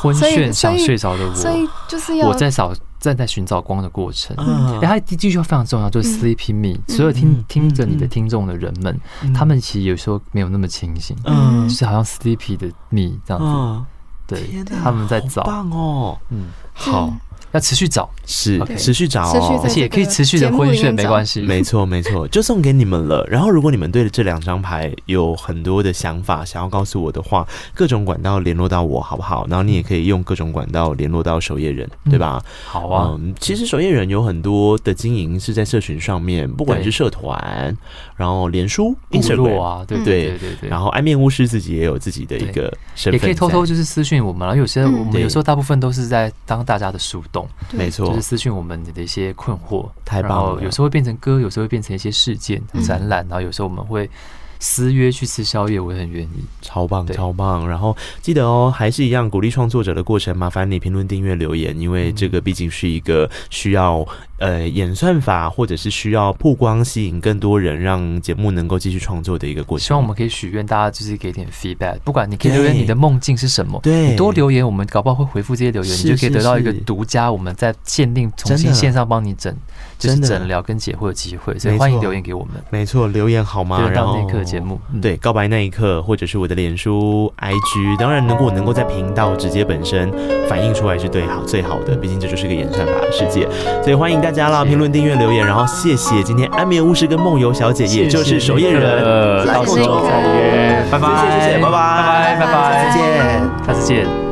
昏眩想睡着的我，所以就是要我在找正在寻找光的过程。哎，他第一句话非常重要，就是 sleep me。所有听听着你的听众的人们，他们其实有时候没有那么清醒，嗯，就是好像 sleepy 的 me 这样子。对，他们在找。棒哦，嗯，好。要持续找，是持续找，哦而且也可以持续的昏眩，没关系。没错，没错，<laughs> 就送给你们了。然后，如果你们对这两张牌有很多的想法，想要告诉我的话，各种管道联络到我，好不好？然后你也可以用各种管道联络到守夜人，对吧？好啊。嗯，其实守夜人有很多的经营是在社群上面，不管是社团，然后脸书、Instagram 啊，对对对对。然后安面巫师自己也有自己的一个身份，也可以偷偷就是私讯我们。然后有些我们有时候大部分都是在当大家的树洞，没错。就是私讯我们的一些困惑，太棒了。有时候会变成歌，有时候会变成一些事件、展览，然后有时候我们会。私约去吃宵夜，我也很愿意，超棒超棒。然后记得哦，还是一样鼓励创作者的过程，麻烦你评论、订阅、留言，因为这个毕竟是一个需要呃演算法或者是需要曝光、吸引更多人，让节目能够继续创作的一个过程。希望我们可以许愿，大家就是给点 feedback，不管你可以留言你的梦境是什么，对，你多留言，我们搞不好会回复这些留言，你就可以得到一个独家，我们在限定重新线上帮你整。就是诊疗跟解惑的机会，所以欢迎留言给我们。没错，留言好吗？然后那一刻节目，对，告白那一刻，或者是我的脸书、IG，当然如果能够在频道直接本身反映出来是最好最好的，毕竟这就是一个演算法的世界。所以欢迎大家啦，评论、订阅、留言，然后谢谢今天安眠巫师跟梦游小姐，也就是守夜人，到时候再约，拜拜，谢谢谢谢，拜拜。拜拜拜拜，再见，下次见。